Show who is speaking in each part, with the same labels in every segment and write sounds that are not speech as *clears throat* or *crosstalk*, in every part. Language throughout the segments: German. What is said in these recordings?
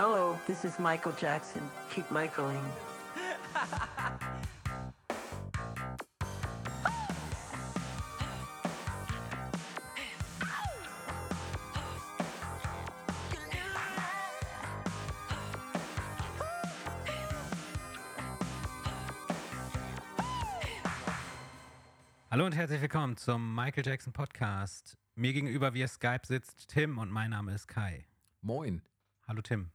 Speaker 1: Hello, this is Michael Jackson. Keep Michaeling.
Speaker 2: Hallo und herzlich willkommen zum Michael Jackson Podcast. Mir gegenüber via Skype sitzt Tim und mein Name ist Kai.
Speaker 3: Moin.
Speaker 2: Hallo Tim.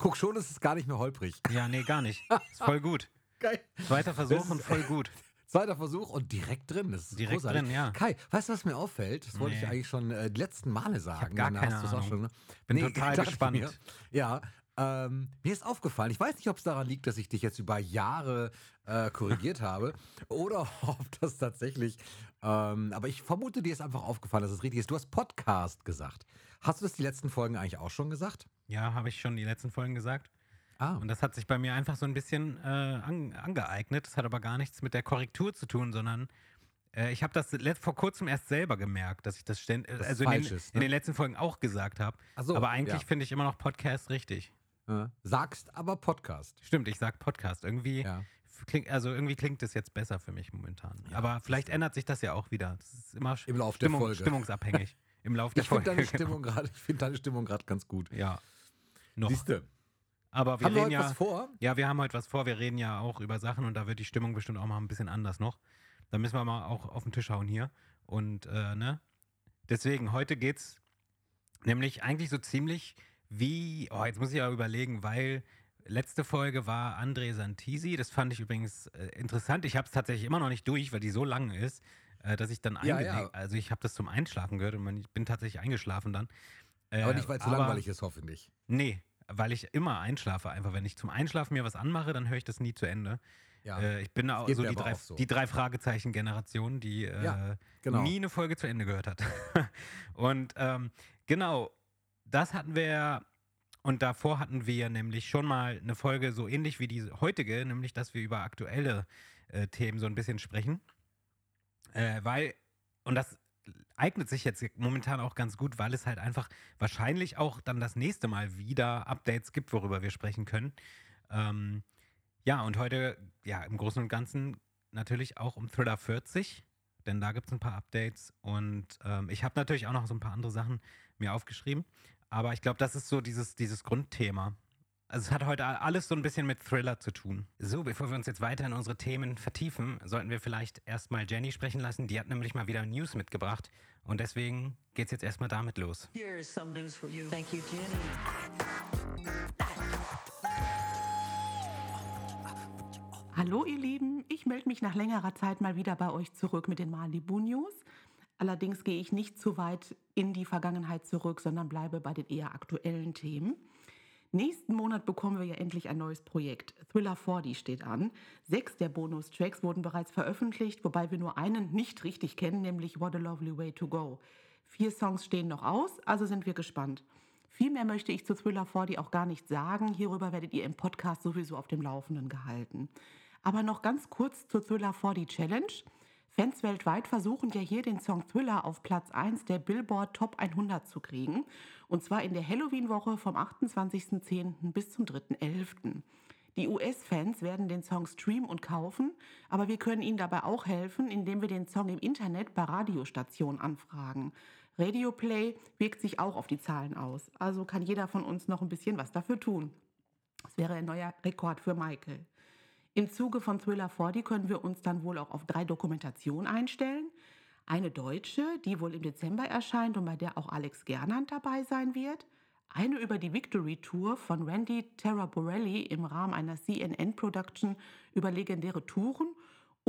Speaker 3: Guck schon, es ist gar nicht mehr holprig.
Speaker 2: Ja, nee, gar nicht. *laughs* Ist voll gut.
Speaker 3: Geil.
Speaker 2: Zweiter Versuch und voll gut. *laughs*
Speaker 3: Zweiter Versuch und direkt drin. Das ist
Speaker 2: Direkt
Speaker 3: großartig.
Speaker 2: drin, ja.
Speaker 3: Kai, weißt du, was mir auffällt? Das wollte
Speaker 2: Nee.
Speaker 3: ich eigentlich schon äh, die letzten Male sagen.
Speaker 2: gar
Speaker 3: Dann
Speaker 2: keine
Speaker 3: hast
Speaker 2: Ahnung.
Speaker 3: Schon, ne?
Speaker 2: Bin total *laughs*
Speaker 3: dachte ich
Speaker 2: gespannt.
Speaker 3: Mir. Ja, ähm, mir ist aufgefallen, ich weiß nicht, ob es daran liegt, dass ich dich jetzt über Jahre äh, korrigiert *laughs* habe oder *laughs* ob das tatsächlich, ähm, aber ich vermute, dir ist einfach aufgefallen, dass es richtig ist. Du hast Podcast gesagt. Hast du das die letzten Folgen eigentlich auch schon gesagt?
Speaker 2: Ja, habe ich schon die letzten Folgen gesagt.
Speaker 3: Ah,
Speaker 2: Und das hat sich bei mir einfach so ein bisschen äh, an, angeeignet. Das hat aber gar nichts mit der Korrektur zu tun, sondern äh, ich habe das vor kurzem erst selber gemerkt, dass ich das, ständ,
Speaker 3: es
Speaker 2: also in den,
Speaker 3: ist,
Speaker 2: in
Speaker 3: ne?
Speaker 2: den letzten Folgen auch gesagt habe.
Speaker 3: So,
Speaker 2: aber eigentlich
Speaker 3: ja.
Speaker 2: finde ich immer noch Podcast richtig.
Speaker 3: Äh, sagst aber Podcast.
Speaker 2: Stimmt, ich sag Podcast. Irgendwie,
Speaker 3: Ja.
Speaker 2: klingt, also irgendwie klingt das jetzt besser für mich momentan. Aber vielleicht ändert sich das ja auch wieder. Das ist immer
Speaker 3: Im Lauf der
Speaker 2: Stimmung,
Speaker 3: Folge.
Speaker 2: stimmungsabhängig. *laughs* Im Lauf der
Speaker 3: Ich finde
Speaker 2: Folge.
Speaker 3: deine Stimmung gerade, ich finde deine Stimmung gerade ganz gut.
Speaker 2: Genau. Ja. Noch.
Speaker 3: Siehste,
Speaker 2: Aber wir
Speaker 3: haben wir
Speaker 2: reden
Speaker 3: heute
Speaker 2: ja.
Speaker 3: was vor?
Speaker 2: Ja, wir haben heute was vor. Wir reden ja auch über Sachen und da wird die Stimmung bestimmt auch mal ein bisschen anders noch. Da müssen wir mal auch auf den Tisch hauen hier. Und, äh, ne? Deswegen, heute geht's nämlich eigentlich so ziemlich wie, oh, jetzt muss ich ja überlegen, weil letzte Folge war André Santisi. Das fand ich übrigens äh, interessant. Ich habe es tatsächlich immer noch nicht durch, weil die so lang ist, äh, dass ich dann
Speaker 3: Ja, ja.
Speaker 2: Also ich habe das zum Einschlafen gehört und ich bin tatsächlich eingeschlafen dann. Äh,
Speaker 3: Aber nicht, weil es so langweilig ist, hoffentlich.
Speaker 2: Nee, weil ich immer einschlafe. Einfach, wenn ich zum Einschlafen mir was anmache, dann höre ich das nie zu Ende.
Speaker 3: Ja.
Speaker 2: Äh, ich bin auch so die drei,
Speaker 3: auch so.
Speaker 2: die drei Fragezeichen-Generation, die äh,
Speaker 3: genau.
Speaker 2: nie eine Folge zu Ende gehört hat. *laughs* und ähm, genau, das hatten wir. Und davor hatten wir nämlich schon mal eine Folge so ähnlich wie die heutige, nämlich dass wir über aktuelle äh, Themen so ein bisschen sprechen. Äh, weil, und das eignet sich jetzt momentan auch ganz gut, weil es halt einfach wahrscheinlich auch dann das nächste Mal wieder Updates gibt, worüber wir sprechen können. Ähm, ja, und heute, ja, im Großen und Ganzen natürlich auch um Thriller 40, denn da gibt es ein paar Updates und ähm, ich habe natürlich auch noch so ein paar andere Sachen mir aufgeschrieben, aber ich glaube, das ist so dieses, dieses Grundthema. Also es hat heute alles so ein bisschen mit Thriller zu tun. So, bevor wir uns jetzt weiter in unsere Themen vertiefen, sollten wir vielleicht erstmal Jenny sprechen lassen. Die hat nämlich mal wieder News mitgebracht und deswegen geht's jetzt erstmal damit los.
Speaker 1: Here is some news for you. Thank you, Jenny.
Speaker 4: Hallo ihr Lieben, ich melde mich nach längerer Zeit mal wieder bei euch zurück mit den Malibu News. Allerdings gehe ich nicht zu weit in die Vergangenheit zurück, sondern bleibe bei den eher aktuellen Themen. Nächsten Monat bekommen wir ja endlich ein neues Projekt. Thriller 40 steht an. Sechs der Bonustracks wurden bereits veröffentlicht, wobei wir nur einen nicht richtig kennen, nämlich What a Lovely Way to Go. Vier Songs stehen noch aus, also sind wir gespannt. Viel mehr möchte ich zu Thriller 40 auch gar nicht sagen. Hierüber werdet ihr im Podcast sowieso auf dem Laufenden gehalten. Aber noch ganz kurz zur Thriller 40 Challenge. Fans weltweit versuchen ja hier den Song Thriller auf Platz 1 der Billboard Top 100 zu kriegen. Und zwar in der Halloween-Woche vom 28.10. bis zum 3.11. Die US-Fans werden den Song streamen und kaufen, aber wir können ihnen dabei auch helfen, indem wir den Song im Internet bei Radiostationen anfragen. Radio Play wirkt sich auch auf die Zahlen aus, also kann jeder von uns noch ein bisschen was dafür tun. Das wäre ein neuer Rekord für Michael. Im Zuge von Thriller 40 können wir uns dann wohl auch auf drei Dokumentationen einstellen. Eine deutsche, die wohl im Dezember erscheint und bei der auch Alex Gernand dabei sein wird. Eine über die Victory Tour von Randy Terraborelli im Rahmen einer CNN-Production über legendäre Touren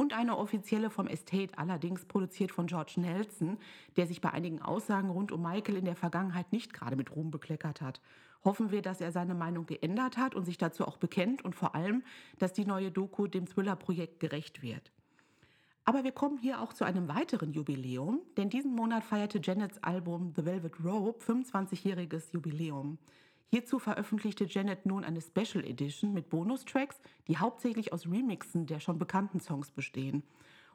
Speaker 4: und eine offizielle vom Estate, allerdings produziert von George Nelson, der sich bei einigen Aussagen rund um Michael in der Vergangenheit nicht gerade mit Ruhm bekleckert hat. Hoffen wir, dass er seine Meinung geändert hat und sich dazu auch bekennt und vor allem, dass die neue Doku dem Thriller-Projekt gerecht wird. Aber wir kommen hier auch zu einem weiteren Jubiläum, denn diesen Monat feierte Janets Album The Velvet Rope 25-jähriges Jubiläum. Hierzu veröffentlichte Janet nun eine Special Edition mit Bonustracks, die hauptsächlich aus Remixen der schon bekannten Songs bestehen.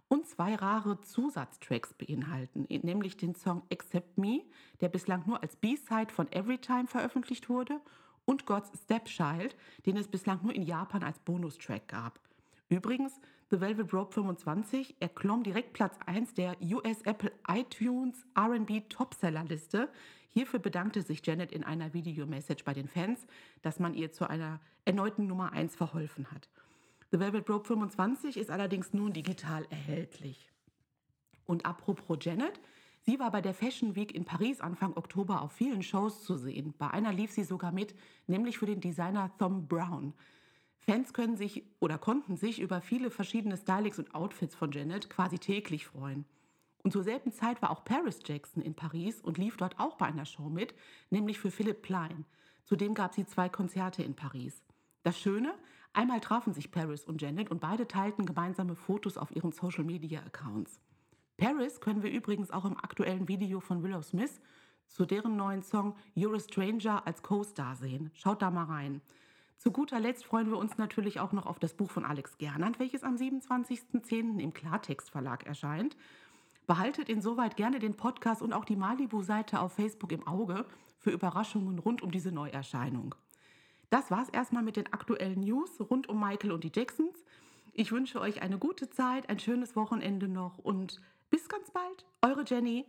Speaker 4: und zwei rare Zusatztracks beinhalten, nämlich den Song Accept Me, der bislang nur als B-Side von Everytime veröffentlicht wurde, und God's Stepchild, den es bislang nur in Japan als Bonustrack gab. Übrigens, The Velvet Rope 25 erklomm direkt Platz 1 der US Apple iTunes RB Topseller-Liste. Hierfür bedankte sich Janet in einer Videomessage bei den Fans, dass man ihr zu einer erneuten Nummer 1 verholfen hat. The Velvet Rope 25 ist allerdings nun digital erhältlich. Und apropos Janet, sie war bei der Fashion Week in Paris Anfang Oktober auf vielen Shows zu sehen. Bei einer lief sie sogar mit, nämlich für den Designer Thom Brown. Fans können sich oder konnten sich über viele verschiedene Stylings und Outfits von Janet quasi täglich freuen. Und zur selben Zeit war auch Paris Jackson in Paris und lief dort auch bei einer Show mit, nämlich für Philipp Plein. Zudem gab sie zwei Konzerte in Paris. Das Schöne, einmal trafen sich Paris und Janet und beide teilten gemeinsame Fotos auf ihren Social Media Accounts. Paris können wir übrigens auch im aktuellen Video von Willow Smith zu deren neuen Song You're a Stranger als Co-Star sehen. Schaut da mal rein. Zu guter Letzt freuen wir uns natürlich auch noch auf das Buch von Alex Gernand, welches am 27.10. im Klartext Verlag erscheint. Behaltet insoweit gerne den Podcast und auch die Malibu-Seite auf Facebook im Auge für Überraschungen rund um diese Neuerscheinung. Das war's erstmal mit den aktuellen News rund um Michael und die Jacksons. Ich wünsche euch eine gute Zeit, ein schönes Wochenende noch und bis ganz bald. Eure Jenny.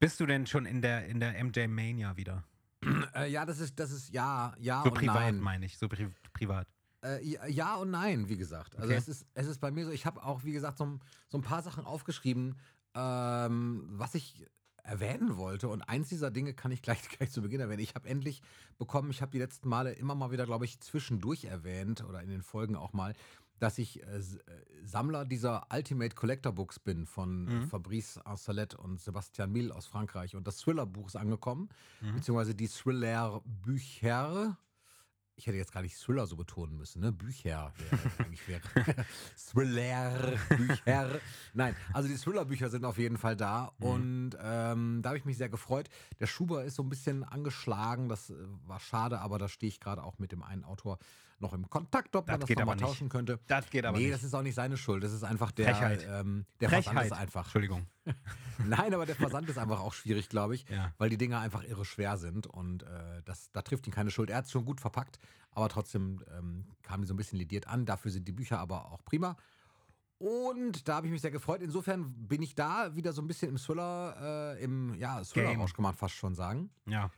Speaker 2: Bist du denn schon in der, in der MJ Mania wieder? *clears throat*
Speaker 3: Äh, ja, das ist, das ist ja, ja
Speaker 2: So
Speaker 3: und
Speaker 2: privat
Speaker 3: nein.
Speaker 2: meine ich, so pri privat.
Speaker 3: Äh, ja- ja und nein, wie gesagt. Also
Speaker 2: Okay.
Speaker 3: es, ist, es ist bei mir so, ich habe auch, wie gesagt, so, so ein paar Sachen aufgeschrieben, ähm, was ich erwähnen wollte. Und eins dieser Dinge kann ich *laughs* gleich, gleich zu Beginn erwähnen. Ich habe endlich bekommen, ich habe die letzten Male immer mal wieder, glaube ich, zwischendurch erwähnt oder in den Folgen auch mal, dass ich äh, äh, Sammler dieser Ultimate Collector Books bin von
Speaker 2: Mhm.
Speaker 3: Fabrice Arcelette und Sebastian Mill aus Frankreich. Und das Thriller-Buch ist angekommen,
Speaker 2: Mhm.
Speaker 3: beziehungsweise die Thriller-Bücher. Ich hätte jetzt gar nicht Thriller so betonen müssen, ne? Bücher wäre *laughs* eigentlich wäre. *laughs* Thriller-Bücher. Nein, also die Thriller-Bücher sind auf jeden Fall da
Speaker 2: Mhm.
Speaker 3: und ähm, da habe ich mich sehr gefreut. Der Schuber ist so ein bisschen angeschlagen, das äh, war schade, aber da stehe ich gerade auch mit dem einen Autor noch im Kontakt, ob man
Speaker 2: Das
Speaker 3: das nochmal
Speaker 2: nicht.
Speaker 3: tauschen könnte.
Speaker 2: Das geht aber
Speaker 3: nee,
Speaker 2: nicht.
Speaker 3: das ist auch nicht seine Schuld. Das ist einfach der,
Speaker 2: Frechheit.
Speaker 3: ähm, der Versand
Speaker 2: Frechheit.
Speaker 3: ist einfach.
Speaker 2: Entschuldigung. *laughs*
Speaker 3: Nein, aber der Versand ist einfach auch schwierig, glaube ich,
Speaker 2: Ja.
Speaker 3: weil die Dinger einfach irre schwer sind und äh, das, da trifft ihn keine Schuld. Er hat es schon gut verpackt, aber trotzdem ähm, kamen die so ein bisschen lidiert an. Dafür sind die Bücher aber auch prima. Und da habe ich mich sehr gefreut. Insofern bin ich da wieder so ein bisschen im Thriller, äh, im ja, Thriller-Rausch kann man fast schon sagen.
Speaker 2: Ja.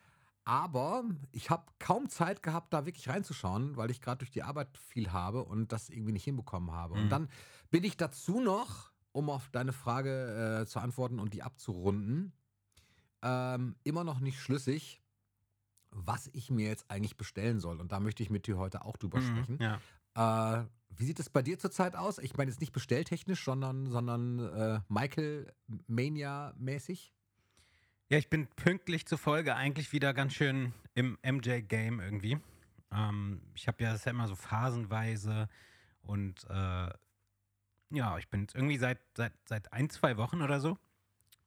Speaker 3: Aber ich habe kaum Zeit gehabt, da wirklich reinzuschauen, weil ich gerade durch die Arbeit viel habe und das irgendwie nicht hinbekommen habe.
Speaker 2: Mhm.
Speaker 3: Und dann bin ich dazu noch, um auf deine Frage äh, zu antworten und die abzurunden, ähm, immer noch nicht schlüssig, was ich mir jetzt eigentlich bestellen soll. Und da möchte ich mit dir heute auch drüber
Speaker 2: Mhm.
Speaker 3: sprechen.
Speaker 2: Ja.
Speaker 3: Äh, wie sieht es bei dir zurzeit aus? Ich meine jetzt nicht bestelltechnisch, sondern, sondern äh, Michael Mania-mäßig.
Speaker 2: Ja, ich bin pünktlich zur Folge eigentlich wieder ganz schön im MJ-Game irgendwie. Ähm, ich habe ja das ja immer so phasenweise und äh, ja, ich bin irgendwie seit, seit, seit ein, zwei Wochen oder so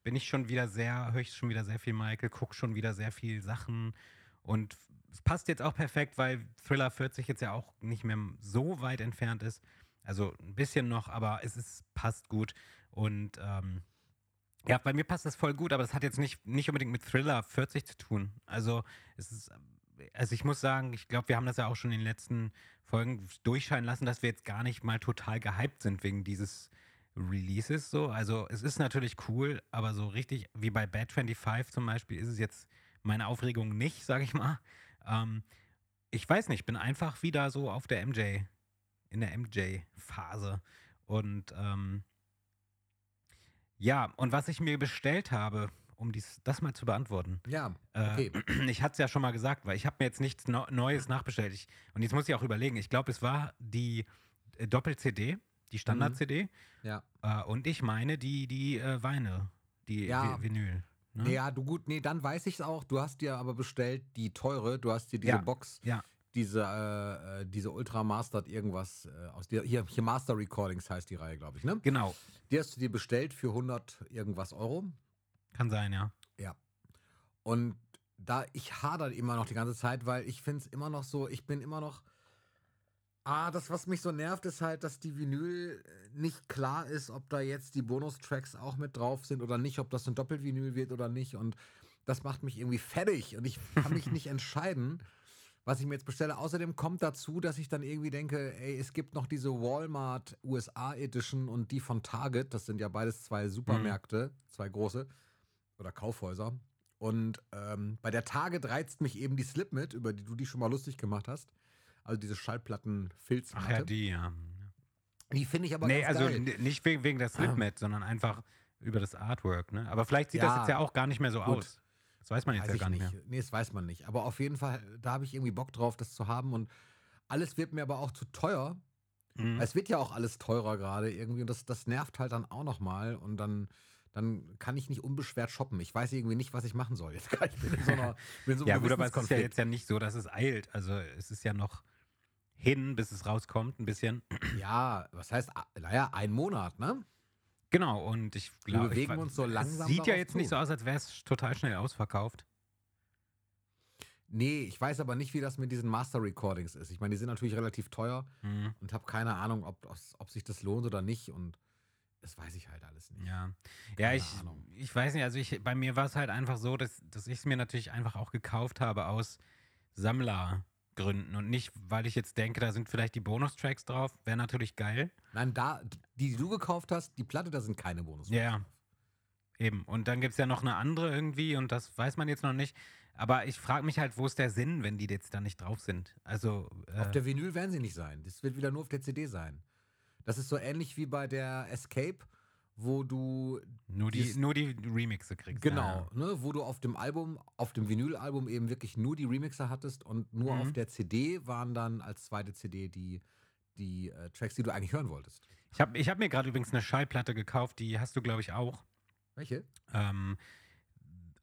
Speaker 2: bin ich schon wieder sehr, höre ich schon wieder sehr viel Michael, gucke schon wieder sehr viel Sachen und es passt jetzt auch perfekt, weil Thriller 40 jetzt ja auch nicht mehr so weit entfernt ist. Also ein bisschen noch, aber es ist, passt gut und ähm, ja, bei mir passt das voll gut, aber das hat jetzt nicht, nicht unbedingt mit Thriller 40 zu tun. Also es ist, also ich muss sagen, ich glaube, wir haben das ja auch schon in den letzten Folgen durchscheinen lassen, dass wir jetzt gar nicht mal total gehypt sind wegen dieses Releases so. Also es ist natürlich cool, aber so richtig wie bei Bad 25 zum Beispiel ist es jetzt meine Aufregung nicht, sage ich mal. Ähm, ich weiß nicht, ich bin einfach wieder so auf der MJ, in der MJ-Phase. Und ähm, ja, und was ich mir bestellt habe, um dies, das mal zu beantworten.
Speaker 3: Ja,
Speaker 2: Äh,
Speaker 3: okay. *clears throat*
Speaker 2: ich hatte es ja schon mal gesagt, weil ich habe mir jetzt nichts Neu- Neues nachbestellt. Ich, und jetzt muss ich auch überlegen. Ich glaube, es war die äh, Doppel-CD, die Standard-CD.
Speaker 3: Ja.
Speaker 2: Äh, und ich meine die, die äh, Weine, die
Speaker 3: Ja.
Speaker 2: Vi- Vinyl. Ne?
Speaker 3: Ja, du gut, nee, dann weiß ich es auch. Du hast dir aber bestellt die teure, du hast dir diese
Speaker 2: Ja.
Speaker 3: Box,
Speaker 2: Ja.
Speaker 3: Diese, äh, äh, diese Ultra Mastered irgendwas äh, aus der, hier, hier Master Recordings heißt die Reihe, glaube ich, ne?
Speaker 2: Genau,
Speaker 3: Die hast du dir bestellt für 100 irgendwas Euro.
Speaker 2: kann sein, ja.
Speaker 3: Und da, ich hader immer noch die ganze Zeit, weil ich finde es immer noch so, ich bin immer noch, Ah, das, was mich so nervt, ist halt, dass die Vinyl äh, nicht klar ist, ob da jetzt die Bonustracks auch mit drauf sind oder nicht, ob das ein Doppelvinyl wird oder nicht. Und das macht mich irgendwie fertig und ich kann mich *laughs* nicht entscheiden, was ich mir jetzt bestelle. Außerdem kommt dazu, dass ich dann irgendwie denke, ey, es gibt noch diese Walmart USA Edition und die von Target. Das sind ja beides zwei Supermärkte, zwei große oder Kaufhäuser. Und ähm, bei der Target reizt mich eben die Slip mit, über die du die schon mal lustig gemacht hast. Also diese Schallplatten-Filzmatte.
Speaker 2: Ach ja, die, ja.
Speaker 3: Die finde ich aber
Speaker 2: Nee,
Speaker 3: ganz
Speaker 2: also
Speaker 3: geil.
Speaker 2: nicht wegen, wegen der Slipmat, sondern einfach über das Artwork, ne? Aber vielleicht sieht das
Speaker 3: Ja,
Speaker 2: jetzt ja auch gar nicht mehr so
Speaker 3: gut.
Speaker 2: aus. Das weiß man jetzt
Speaker 3: Weiß
Speaker 2: ja gar nicht mehr.
Speaker 3: Nee, das weiß man nicht. Aber auf jeden Fall, da habe ich irgendwie Bock drauf, das zu haben. Und alles wird mir aber auch zu teuer.
Speaker 2: Mhm.
Speaker 3: Es wird ja auch alles teurer gerade irgendwie. Und das, das nervt halt dann auch nochmal. Und dann, dann kann ich nicht unbeschwert shoppen. Ich weiß irgendwie nicht, was ich machen soll. *laughs* Jetzt ich bin in so einer bin in so
Speaker 2: Ja, gut, aber es ist ja jetzt ja nicht so, dass es eilt. Also es ist ja noch hin, bis es rauskommt, ein bisschen.
Speaker 3: Ja, was heißt, ah, naja, ein Monat, ne?
Speaker 2: Genau, und ich glaube,
Speaker 3: bewegen
Speaker 2: ich,
Speaker 3: uns so langsam
Speaker 2: Es sieht ja jetzt nicht
Speaker 3: zu.
Speaker 2: so aus, als wäre es total schnell ausverkauft.
Speaker 3: Nee, ich weiß aber nicht, wie das mit diesen Master Recordings ist. Ich meine, die sind natürlich relativ teuer
Speaker 2: Mhm.
Speaker 3: und habe keine Ahnung, ob, ob sich das lohnt oder nicht. Und das weiß ich halt alles nicht.
Speaker 2: Ja, ja
Speaker 3: Keine
Speaker 2: ich,
Speaker 3: Ahnung.
Speaker 2: ich weiß nicht, also ich, bei mir war es halt einfach so, dass, dass ich es mir natürlich einfach auch gekauft habe aus Sammlergründen und nicht, weil ich jetzt denke, da sind vielleicht die Bonustracks drauf. Wäre natürlich geil.
Speaker 3: Nein, da, die, die du gekauft hast, die Platte, da sind keine Bonus.
Speaker 2: Ja, eben. Und dann gibt es ja noch eine andere irgendwie und das weiß man jetzt noch nicht. Aber ich frage mich halt, wo ist der Sinn, wenn die jetzt da nicht drauf sind? Also,
Speaker 3: Auf
Speaker 2: äh,
Speaker 3: der Vinyl werden sie nicht sein. Das wird wieder nur auf der CD sein. Das ist so ähnlich wie bei der Escape, wo du
Speaker 2: nur, die,
Speaker 3: dieses-
Speaker 2: nur die Remixe kriegst.
Speaker 3: genau, ne, wo du auf dem Album, auf dem Vinylalbum eben wirklich nur die Remixer hattest und nur
Speaker 2: Mhm.
Speaker 3: auf der CD waren dann als zweite CD die, die äh, Tracks, die du eigentlich hören wolltest.
Speaker 2: Ich habe ich hab mir gerade übrigens eine Schallplatte gekauft, die hast du, glaube ich, auch.
Speaker 3: Welche?
Speaker 2: Ähm,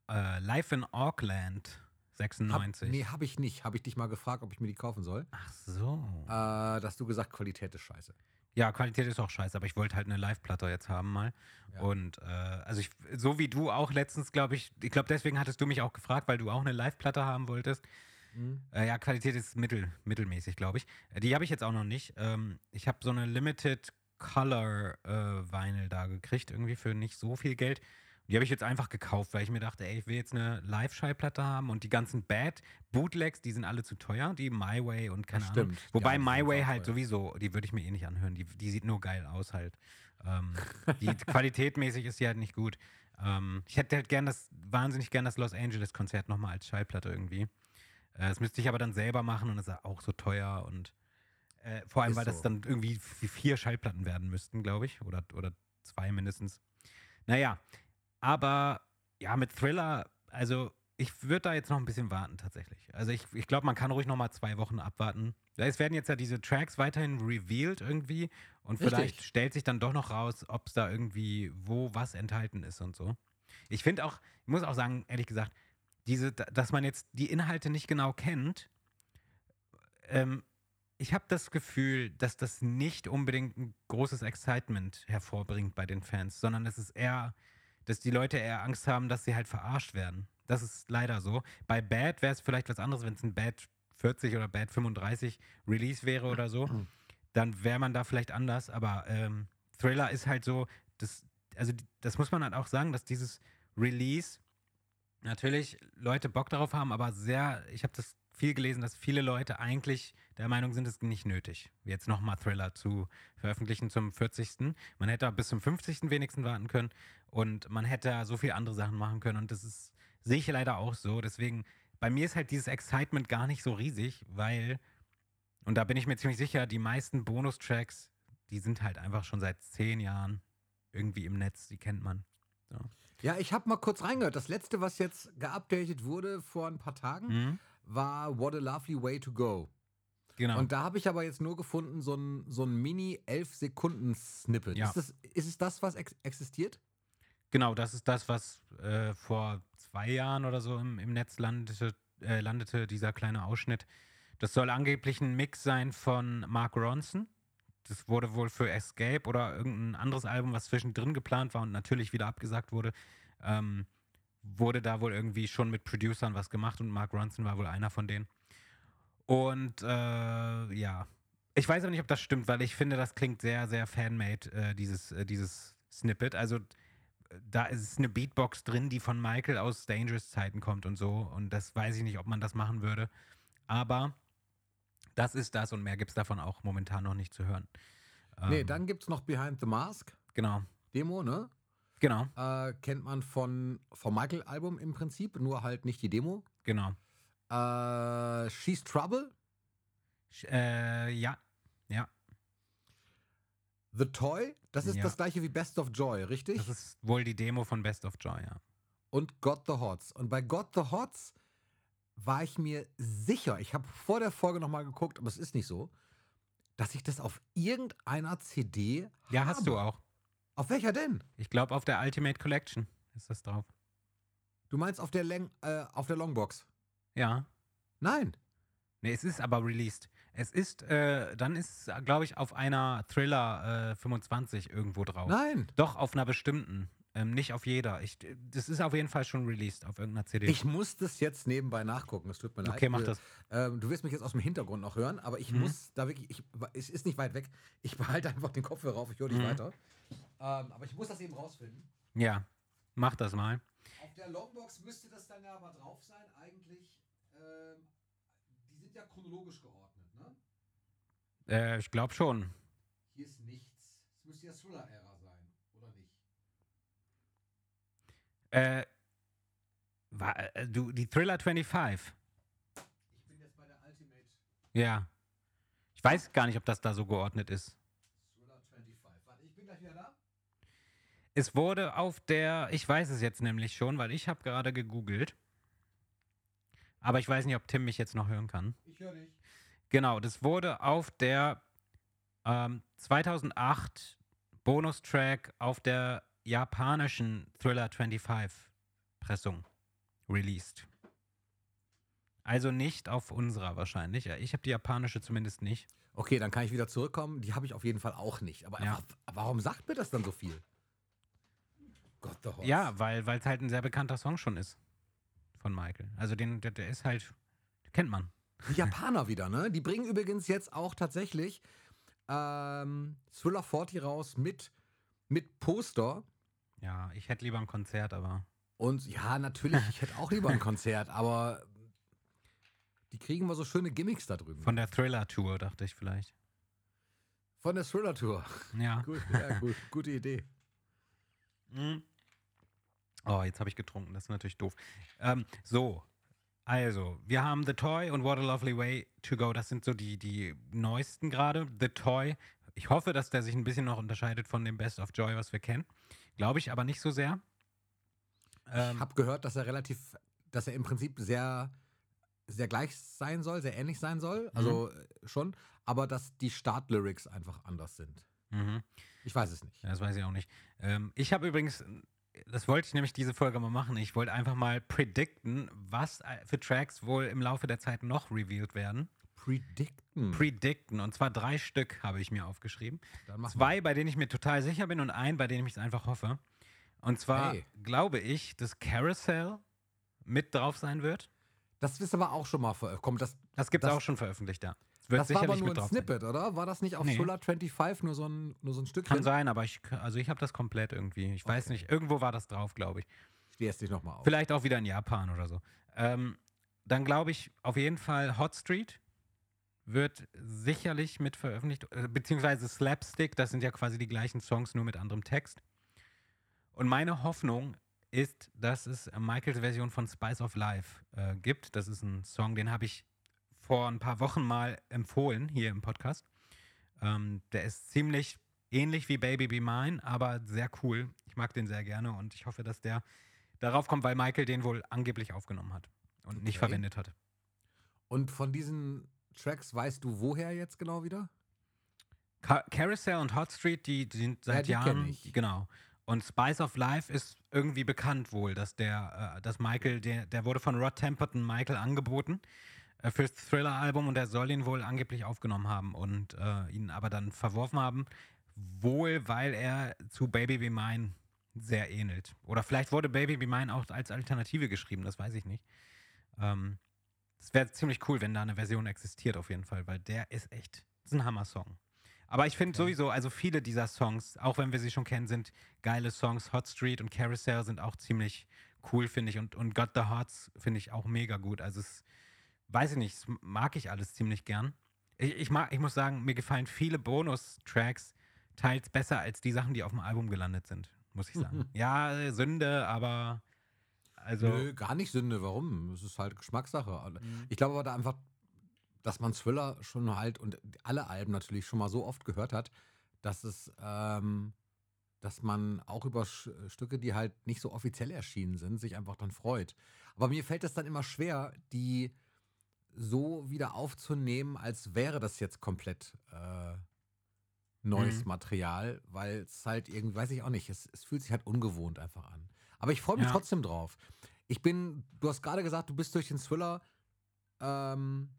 Speaker 2: äh, Live in Auckland
Speaker 3: Hab,
Speaker 2: 96.
Speaker 3: nee, habe ich nicht. Habe ich dich mal gefragt, ob ich mir die kaufen soll.
Speaker 2: Ach so.
Speaker 3: Äh, dass du gesagt, Qualität ist scheiße.
Speaker 2: Ja, Qualität ist auch scheiße, aber ich wollte halt eine Live-Platte jetzt haben mal.
Speaker 3: Ja.
Speaker 2: Und äh, also ich, so wie du auch letztens, glaube ich, ich glaube, deswegen hattest du mich auch gefragt, weil du auch eine Live-Platte haben wolltest.
Speaker 3: Mhm.
Speaker 2: Äh, ja, Qualität ist mittel, mittelmäßig, glaube ich. Äh, Die habe ich jetzt auch noch nicht. Ähm, ich habe so eine Limited Color äh, Vinyl da gekriegt, irgendwie für nicht so viel Geld. Die habe ich jetzt einfach gekauft, weil ich mir dachte, ey, ich will jetzt eine Live-Schallplatte haben und die ganzen Bad Bootlegs, die sind alle zu teuer, die My Way und keine
Speaker 3: Das
Speaker 2: Ahnung.
Speaker 3: stimmt. Die
Speaker 2: Wobei My Way halt
Speaker 3: teuer.
Speaker 2: sowieso, die würde ich mir eh nicht anhören. Die, die sieht nur geil aus halt. Ähm, die *laughs* qualitätmäßig ist die halt nicht gut. Ähm, ich hätte halt gern das, wahnsinnig gern das Los Angeles Konzert nochmal als Schallplatte irgendwie. Äh, das müsste ich aber dann selber machen und das ist auch so teuer und äh, vor allem,
Speaker 3: Ist
Speaker 2: weil das
Speaker 3: so.
Speaker 2: dann irgendwie vier Schallplatten werden müssten, glaube ich. Oder, oder zwei mindestens. Naja, aber ja, mit Thriller, also ich würde da jetzt noch ein bisschen warten tatsächlich. Also ich, ich glaube, man kann ruhig noch mal zwei Wochen abwarten. Es werden jetzt ja diese Tracks weiterhin revealed irgendwie und
Speaker 3: Richtig.
Speaker 2: vielleicht stellt sich dann doch noch raus, ob es da irgendwie wo was enthalten ist und so. Ich finde auch, ich muss auch sagen, ehrlich gesagt, diese, da- dass man jetzt die Inhalte nicht genau kennt, ähm, ich habe das Gefühl, dass das nicht unbedingt ein großes Excitement hervorbringt bei den Fans, sondern es ist eher, dass die Leute eher Angst haben, dass sie halt verarscht werden. Das ist leider so. Bei Bad wäre es vielleicht was anderes, wenn es ein Bad 40 oder Bad 35 Release wäre oder so. Dann wäre man da vielleicht anders, aber ähm, Thriller ist halt so, das, also das muss man halt auch sagen, dass dieses Release natürlich Leute Bock darauf haben, aber sehr, ich habe das viel gelesen, dass viele Leute eigentlich der Meinung sind, es ist nicht nötig, jetzt nochmal Thriller zu veröffentlichen zum 40. Man hätte bis zum 50. wenigstens warten können und man hätte so viele andere Sachen machen können und das ist, sehe ich leider auch so. Deswegen, bei mir ist halt dieses Excitement gar nicht so riesig, weil, und da bin ich mir ziemlich sicher, die meisten Bonustracks, die sind halt einfach schon seit zehn Jahren irgendwie im Netz, die kennt man. So.
Speaker 3: Ja, ich habe mal kurz reingehört. Das letzte, was jetzt geupdatet wurde vor ein paar Tagen,
Speaker 2: Mhm.
Speaker 3: War What a Lovely Way to Go.
Speaker 2: Genau.
Speaker 3: Und da habe ich aber jetzt nur gefunden, so ein, so ein Mini-11-Sekunden-Snippet.
Speaker 2: Ja.
Speaker 3: Ist, das, ist es das, was ex existiert?
Speaker 2: Genau, das ist das, was äh, vor zwei Jahren oder so im, im Netz landete, äh, landete, dieser kleine Ausschnitt. Das soll angeblich ein Mix sein von Mark Ronson. Das wurde wohl für Escape oder irgendein anderes Album, was zwischendrin geplant war und natürlich wieder abgesagt wurde. Ähm, wurde da wohl irgendwie schon mit Producern was gemacht und Mark Ronson war wohl einer von denen. Und äh, ja, Ich weiß aber nicht, ob das stimmt, weil ich finde, das klingt sehr, sehr fanmade, äh, dieses, äh, dieses Snippet. Also da ist eine Beatbox drin, die von Michael aus Dangerous Zeiten kommt und so. Und das weiß ich nicht, ob man das machen würde. Aber das ist das und mehr gibt es davon auch momentan noch nicht zu hören.
Speaker 3: Nee,
Speaker 2: Ähm,
Speaker 3: dann gibt es noch Behind the Mask,
Speaker 2: Genau,
Speaker 3: Demo, ne?
Speaker 2: Genau,
Speaker 3: Äh, kennt man von, vom Michael-Album im Prinzip, nur halt nicht die Demo.
Speaker 2: genau.
Speaker 3: Äh, She's Trouble,
Speaker 2: Sch- Äh, ja, ja.
Speaker 3: The Toy, das ist
Speaker 2: Ja.
Speaker 3: das gleiche wie Best of Joy, richtig?
Speaker 2: Das ist wohl die Demo von Best of Joy, ja.
Speaker 3: und Got the Hots. Und bei Got the Hots war ich mir sicher, ich habe vor der Folge nochmal geguckt, aber es ist nicht so, dass ich das auf irgendeiner CD
Speaker 2: Ja,
Speaker 3: habe.
Speaker 2: hast du auch.
Speaker 3: Auf welcher denn?
Speaker 2: Ich glaube, auf der Ultimate Collection ist das drauf.
Speaker 3: Du meinst auf der, Läng äh, auf der Longbox?
Speaker 2: Ja.
Speaker 3: Nein.
Speaker 2: Nee, es ist aber released. Es ist, äh, dann ist, glaube ich, auf einer Thriller äh, 25 irgendwo drauf.
Speaker 3: Nein.
Speaker 2: Doch, auf einer bestimmten. Ähm, nicht auf jeder. Ich, das ist auf jeden Fall schon released auf irgendeiner CD.
Speaker 3: Ich muss das jetzt nebenbei nachgucken. Es tut mir leid.
Speaker 2: okay, mach das.
Speaker 3: Ähm, du wirst mich jetzt aus dem Hintergrund noch hören, aber ich
Speaker 2: Mhm.
Speaker 3: muss da wirklich, ich, es ist nicht weit weg. Ich behalte einfach den Kopfhörer auf, ich höre dich
Speaker 2: Mhm.
Speaker 3: weiter. Ähm, aber ich muss das eben rausfinden.
Speaker 2: Ja, mach das mal.
Speaker 3: Auf der Longbox müsste das dann ja aber drauf sein, eigentlich. Ähm, die sind ja chronologisch geordnet, ne?
Speaker 2: Äh, ich glaube schon.
Speaker 3: Hier ist nichts. Es müsste ja Thriller-Ära sein, oder nicht?
Speaker 2: Äh, war, äh, du, die Thriller 25.
Speaker 3: Ich bin jetzt bei der Ultimate
Speaker 2: Ja. Ich weiß gar nicht, ob das da so geordnet ist.
Speaker 3: Thriller 25. Warte, ich bin gleich wieder da.
Speaker 2: Es wurde auf der, ich weiß es jetzt nämlich schon, weil ich habe gerade gegoogelt. Aber ich weiß nicht, ob Tim mich jetzt noch hören kann.
Speaker 3: Ich höre dich.
Speaker 2: Genau, das wurde auf der ähm, 2008 Bonustrack auf der japanischen Thriller 25 Pressung released. Also nicht auf unserer wahrscheinlich. Ich habe die japanische zumindest nicht.
Speaker 3: Okay, dann kann ich wieder zurückkommen. Die habe ich auf jeden Fall auch nicht. Aber
Speaker 2: Ja.
Speaker 3: einfach, warum sagt mir das dann so viel? Gott, the Horse.
Speaker 2: Ja, weil es halt ein sehr bekannter Song schon ist von Michael. Also den, der, der ist halt, kennt man.
Speaker 3: Die Japaner wieder, ne? Die bringen übrigens jetzt auch tatsächlich ähm, Thriller 40 raus mit, mit Poster.
Speaker 2: Ja, ich hätte lieber ein Konzert, aber
Speaker 3: Und ja, natürlich, ich hätte auch lieber ein Konzert, *laughs* aber die kriegen wir so schöne Gimmicks da drüben.
Speaker 2: von der Thriller Tour dachte ich vielleicht.
Speaker 3: Von der Thriller Tour.
Speaker 2: Ja. *laughs*
Speaker 3: Gut, ja, gut, gute Idee.
Speaker 2: Mhm. Oh, jetzt habe ich getrunken, das ist natürlich doof. Ähm, so, also, wir haben The Toy und What a Lovely Way to Go. Das sind so die, die neuesten gerade. The Toy, ich hoffe, dass der sich ein bisschen noch unterscheidet von dem Best of Joy, was wir kennen. Glaube ich aber nicht so sehr.
Speaker 3: Ich
Speaker 2: Ähm,
Speaker 3: habe gehört, dass er relativ, dass er im Prinzip sehr, sehr gleich sein soll, sehr ähnlich sein soll. Also äh, schon, aber dass die Startlyrics einfach anders sind.
Speaker 2: mhm.
Speaker 3: Ich weiß es nicht.
Speaker 2: Das weiß ich auch nicht. Ähm, ich habe übrigens, das wollte ich nämlich diese Folge mal machen. Ich wollte einfach mal predikten, was äh, für Tracks wohl im Laufe der Zeit noch revealed werden.
Speaker 3: Predicten.
Speaker 2: Predikten. Und zwar drei Stück habe ich mir aufgeschrieben. Zwei, bei denen ich mir total sicher bin und ein, bei dem ich es einfach hoffe. Und zwar
Speaker 3: Hey.
Speaker 2: glaube ich, dass Carousel mit drauf sein wird.
Speaker 3: Das ist aber auch schon mal veröffentlicht. Das,
Speaker 2: Das gibt es auch schon veröffentlicht, ja. Wird
Speaker 3: das war aber nur ein
Speaker 2: drauf sein.
Speaker 3: Snippet, oder? War das nicht auf
Speaker 2: Nee.
Speaker 3: Thriller 25 nur so ein, nur so ein Stückchen?
Speaker 2: Kann sein, aber ich, also ich habe das komplett irgendwie. Ich weiß
Speaker 3: Okay.
Speaker 2: nicht. Irgendwo war das drauf, glaube ich.
Speaker 3: Ich jetzt nicht nochmal auf.
Speaker 2: Vielleicht auch wieder in Japan oder so. Ähm, dann glaube ich auf jeden Fall Hot Street wird sicherlich mit veröffentlicht, äh, beziehungsweise Slapstick, das sind ja quasi die gleichen Songs, nur mit anderem Text. Und meine Hoffnung ist, dass es Michaels Version von Spice of Life äh, gibt. Das ist ein Song, den habe ich vor ein paar Wochen mal empfohlen hier im Podcast. Ähm, der ist ziemlich ähnlich wie Baby Be Mine, aber sehr cool. Ich mag den sehr gerne und ich hoffe, dass der darauf kommt, weil Michael den wohl angeblich aufgenommen hat und nicht
Speaker 3: Okay.
Speaker 2: verwendet hat.
Speaker 3: Und von diesen Tracks weißt du woher jetzt genau wieder?
Speaker 2: Ca Carousel und Hot Street, die, die sind seit
Speaker 3: die kenn
Speaker 2: Jahren,
Speaker 3: ich.
Speaker 2: genau. Und Spice of Life ist irgendwie bekannt wohl, dass der, äh, dass Michael, der, der wurde von Rod Temperton Michael angeboten fürs Thriller-Album und er soll ihn wohl angeblich aufgenommen haben und äh, ihn aber dann verworfen haben, wohl weil er zu Baby Be Mine sehr ähnelt. Oder vielleicht wurde Baby Be Mine auch als Alternative geschrieben, das weiß ich nicht. Ähm, es wäre ziemlich cool, wenn da eine Version existiert auf jeden Fall, weil der ist echt Das ist ein Hammer-Song. Aber ich finde sowieso, also viele dieser Songs, auch wenn wir sie schon kennen, sind geile Songs. Hot Street und Carousel sind auch ziemlich cool, finde ich. Und, und Got the Hearts finde ich auch mega gut. Also es, weiß ich nicht, das mag ich alles ziemlich gern. Ich, ich, mag, ich muss sagen, mir gefallen viele Bonus-Tracks teils besser als die Sachen, die auf dem Album gelandet sind, muss ich sagen. *laughs* ja, Sünde, aber also.
Speaker 3: Nö, gar nicht Sünde. Warum? Es ist halt Geschmackssache. Ich glaube aber da einfach, dass man Thriller schon halt und alle Alben natürlich schon mal so oft gehört hat, dass es, ähm, dass man auch über Stücke, die halt nicht so offiziell erschienen sind, sich einfach dann freut. Aber mir fällt es dann immer schwer, die so wieder aufzunehmen, als wäre das jetzt komplett äh, neues
Speaker 2: Mhm.
Speaker 3: Material, weil es halt irgendwie, weiß ich auch nicht, es, es fühlt sich halt ungewohnt einfach an. Aber ich freue mich
Speaker 2: Ja.
Speaker 3: trotzdem drauf. Ich bin, du hast gerade gesagt, du bist durch den Thriller ähm,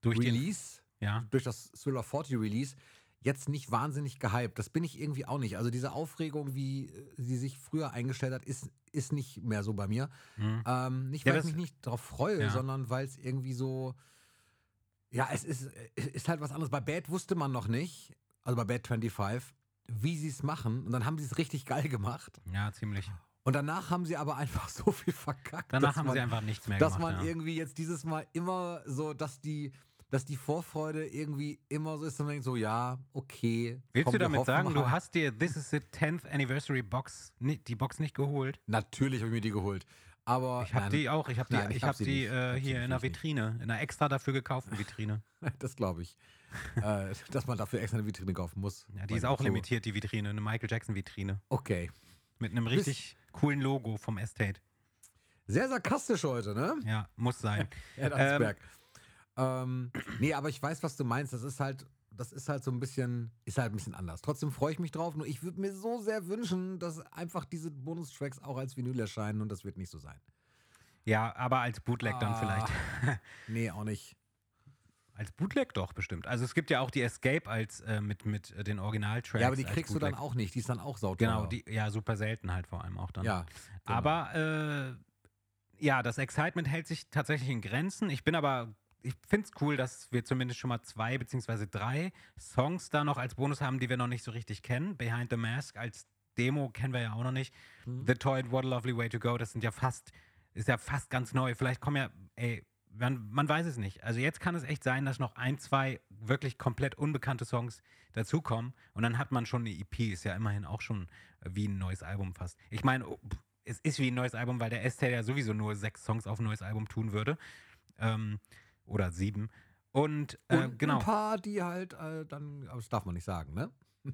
Speaker 2: durch den,
Speaker 3: Release,
Speaker 2: ja.
Speaker 3: durch das Thriller 40 Release, jetzt nicht wahnsinnig gehypt. Das bin ich irgendwie auch nicht. Also diese Aufregung, wie äh, sie sich früher eingestellt hat, ist, ist nicht mehr so bei mir.
Speaker 2: Mhm.
Speaker 3: Ähm, nicht,
Speaker 2: Ja,
Speaker 3: weil ich
Speaker 2: das-
Speaker 3: mich nicht darauf freue,
Speaker 2: Ja.
Speaker 3: sondern weil es irgendwie so. Ja, es ist, ist halt was anderes. Bei Bad wusste man noch nicht, also bei Bad 25, wie sie es machen. Und dann haben sie es richtig geil gemacht.
Speaker 2: Ja, ziemlich.
Speaker 3: Und danach haben sie aber einfach so viel verkackt.
Speaker 2: Danach
Speaker 3: dass
Speaker 2: haben
Speaker 3: man,
Speaker 2: sie einfach nichts mehr
Speaker 3: Dass
Speaker 2: gemacht.
Speaker 3: man
Speaker 2: ja.
Speaker 3: irgendwie jetzt dieses Mal immer so, dass die, dass die Vorfreude irgendwie immer so ist, und man denkt so, ja, okay.
Speaker 2: Willst
Speaker 3: komm,
Speaker 2: du damit sagen, du hast dir This is the 10th Anniversary Box, die Box nicht geholt?
Speaker 3: Natürlich habe ich mir die geholt. Aber
Speaker 2: Ich habe die auch. Ich habe die,
Speaker 3: Nein, ich
Speaker 2: ich
Speaker 3: hab
Speaker 2: hab
Speaker 3: sie
Speaker 2: die äh,
Speaker 3: Hab
Speaker 2: hier in einer. Vitrine, in einer extra dafür gekauften Vitrine. *laughs*
Speaker 3: das glaube ich. äh, *laughs* dass man dafür extra eine Vitrine kaufen muss.
Speaker 2: Ja, die ist auch
Speaker 3: so-
Speaker 2: limitiert, die Vitrine, eine Michael Jackson Vitrine.
Speaker 3: Okay.
Speaker 2: Mit einem richtig coolen Logo vom Estate.
Speaker 3: Sehr sarkastisch heute, ne?
Speaker 2: Ja, muss sein. *laughs*
Speaker 3: Ed Ansberg. Ähm, nee, aber ich weiß, was du meinst. Das ist halt, das ist halt so ein bisschen, ist halt ein bisschen anders. Trotzdem freue ich mich drauf. Nur ich würde mir so sehr wünschen, dass einfach diese Bonustracks auch als Vinyl erscheinen und das wird nicht so sein.
Speaker 2: Ja, aber als Bootleg dann
Speaker 3: Ah.
Speaker 2: vielleicht. *laughs* *laughs*
Speaker 3: Nee, auch nicht.
Speaker 2: Als Bootleg doch bestimmt. Also es gibt ja auch die Escape als äh, mit, mit äh, den Originaltracks.
Speaker 3: ja, aber die kriegst du dann auch nicht. Die ist dann auch sauteuer.
Speaker 2: Genau, die, ja, super selten halt vor allem auch dann.
Speaker 3: Ja. genau.
Speaker 2: Aber äh, ja, das Excitement hält sich tatsächlich in Grenzen. Ich bin aber, ich finde es cool, dass wir zumindest schon mal zwei beziehungsweise drei Songs da noch als Bonus haben, die wir noch nicht so richtig kennen. Behind the Mask als Demo kennen wir ja auch noch nicht.
Speaker 3: Mhm.
Speaker 2: The Toy and What a Lovely Way to Go, das sind ja fast, ist ja fast ganz neu. Vielleicht kommen ja, ey, man, man weiß es nicht. Also jetzt kann es echt sein, dass noch ein, zwei wirklich komplett unbekannte Songs dazukommen und dann hat man schon eine EP, ist ja immerhin auch schon wie ein neues Album fast. Ich meine, oh, es ist wie ein neues Album, weil der Estelle ja sowieso nur sechs Songs auf ein neues Album tun würde. Ähm, oder sieben. Und, äh,
Speaker 3: und
Speaker 2: genau,
Speaker 3: ein paar, die halt äh, dann, aber das darf man nicht sagen, ne? *laughs*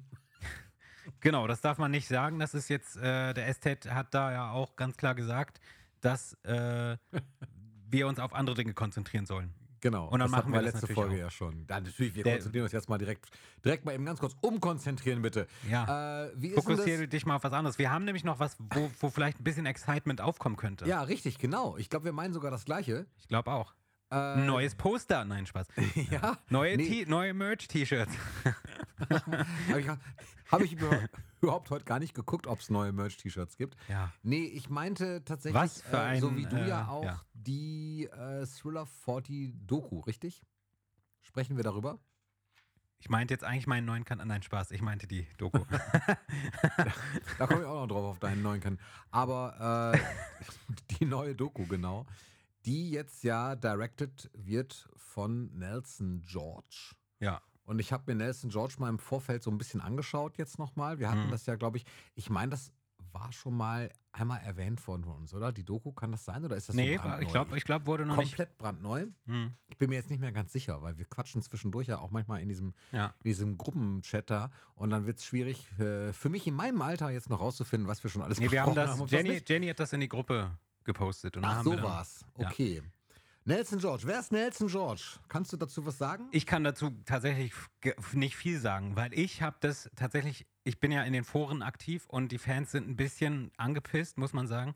Speaker 2: genau, das darf man nicht sagen. Das ist jetzt, äh, der Estate hat da ja auch ganz klar gesagt, dass äh, *laughs* wir uns auf andere Dinge konzentrieren sollen.
Speaker 3: Genau.
Speaker 2: Und dann
Speaker 3: das
Speaker 2: machen wir
Speaker 3: wir letzte Folge
Speaker 2: auch.
Speaker 3: ja schon. Ja, natürlich, wir
Speaker 2: Der-
Speaker 3: konzentrieren uns jetzt mal direkt, direkt mal eben ganz kurz umkonzentrieren, bitte.
Speaker 2: Ja.
Speaker 3: Äh?
Speaker 2: Fokussiere dich mal auf was anderes. Wir haben nämlich noch was, wo, wo vielleicht ein bisschen Excitement aufkommen könnte.
Speaker 3: Ja, richtig, genau. Ich glaube, wir meinen sogar das Gleiche.
Speaker 2: Ich glaube auch.
Speaker 3: Äh,
Speaker 2: Ein neues Poster. Nein, Spaß. *laughs*
Speaker 3: ja,
Speaker 2: Neue,
Speaker 3: Nee.
Speaker 2: Neue Merch-T-Shirts. *laughs*
Speaker 3: habe ich, hab ich über, *laughs* überhaupt heute gar nicht geguckt, ob es neue Merch-T-Shirts gibt.
Speaker 2: Ja.
Speaker 3: Nee, ich meinte tatsächlich,
Speaker 2: Was für
Speaker 3: äh, so
Speaker 2: ein,
Speaker 3: wie du
Speaker 2: äh,
Speaker 3: ja auch,
Speaker 2: ja.
Speaker 3: die äh, Thriller 40 Doku, richtig? Sprechen wir darüber?
Speaker 2: Ich meinte jetzt eigentlich meinen neuen Kanal. Nein, Spaß. Ich meinte die Doku.
Speaker 3: Da komme ich auch noch drauf auf deinen neuen Kanal. Aber äh, die neue Doku, genau, die jetzt ja directed wird von Nelson George.
Speaker 2: ja.
Speaker 3: Und ich habe mir Nelson George mal im Vorfeld so ein bisschen angeschaut jetzt nochmal. Wir hatten
Speaker 2: Mhm.
Speaker 3: das ja, glaube ich, ich meine, das war schon mal einmal erwähnt worden von uns, oder? Die Doku, kann das sein oder ist das
Speaker 2: Nee,
Speaker 3: so brandneu?
Speaker 2: ich glaube, ich glaub, wurde noch nicht.
Speaker 3: Komplett brandneu.
Speaker 2: Hm.
Speaker 3: Ich bin mir jetzt nicht mehr ganz sicher, weil wir quatschen zwischendurch ja auch manchmal in diesem,
Speaker 2: Ja.
Speaker 3: in diesem Gruppenchat da und dann wird es schwierig äh, für mich in meinem Alter jetzt noch rauszufinden, was wir schon alles
Speaker 2: Nee, wir haben das.
Speaker 3: was
Speaker 2: Jenny,
Speaker 3: nicht.
Speaker 2: Jenny hat das in die Gruppe gepostet. Und
Speaker 3: Ach, so
Speaker 2: dann,
Speaker 3: war's.
Speaker 2: ja.
Speaker 3: Okay. Nelson George. Wer ist Nelson George? Kannst du dazu was sagen?
Speaker 2: Ich kann dazu tatsächlich nicht viel sagen, weil ich habe das tatsächlich, ich bin ja in den Foren aktiv und die Fans sind ein bisschen angepisst, muss man sagen,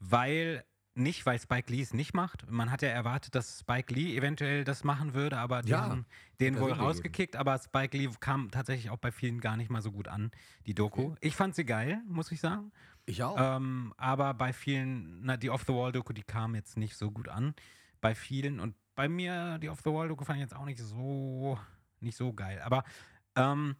Speaker 2: weil nicht, weil Spike Lee es nicht macht. Man hat ja erwartet, dass Spike Lee eventuell das machen würde, aber die
Speaker 3: Ja,
Speaker 2: haben den
Speaker 3: ja
Speaker 2: wohl rausgekickt, aber Spike Lee kam tatsächlich auch bei vielen gar nicht mal so gut an, die Doku. Ich fand sie geil, muss ich sagen.
Speaker 3: Ich auch.
Speaker 2: Ähm, aber bei vielen, na, die Off-the-Wall-Doku, die kam jetzt nicht so gut an. Bei vielen und bei mir, die Off-the-Wall-Doku fand ich jetzt auch nicht so nicht so geil. Aber ähm,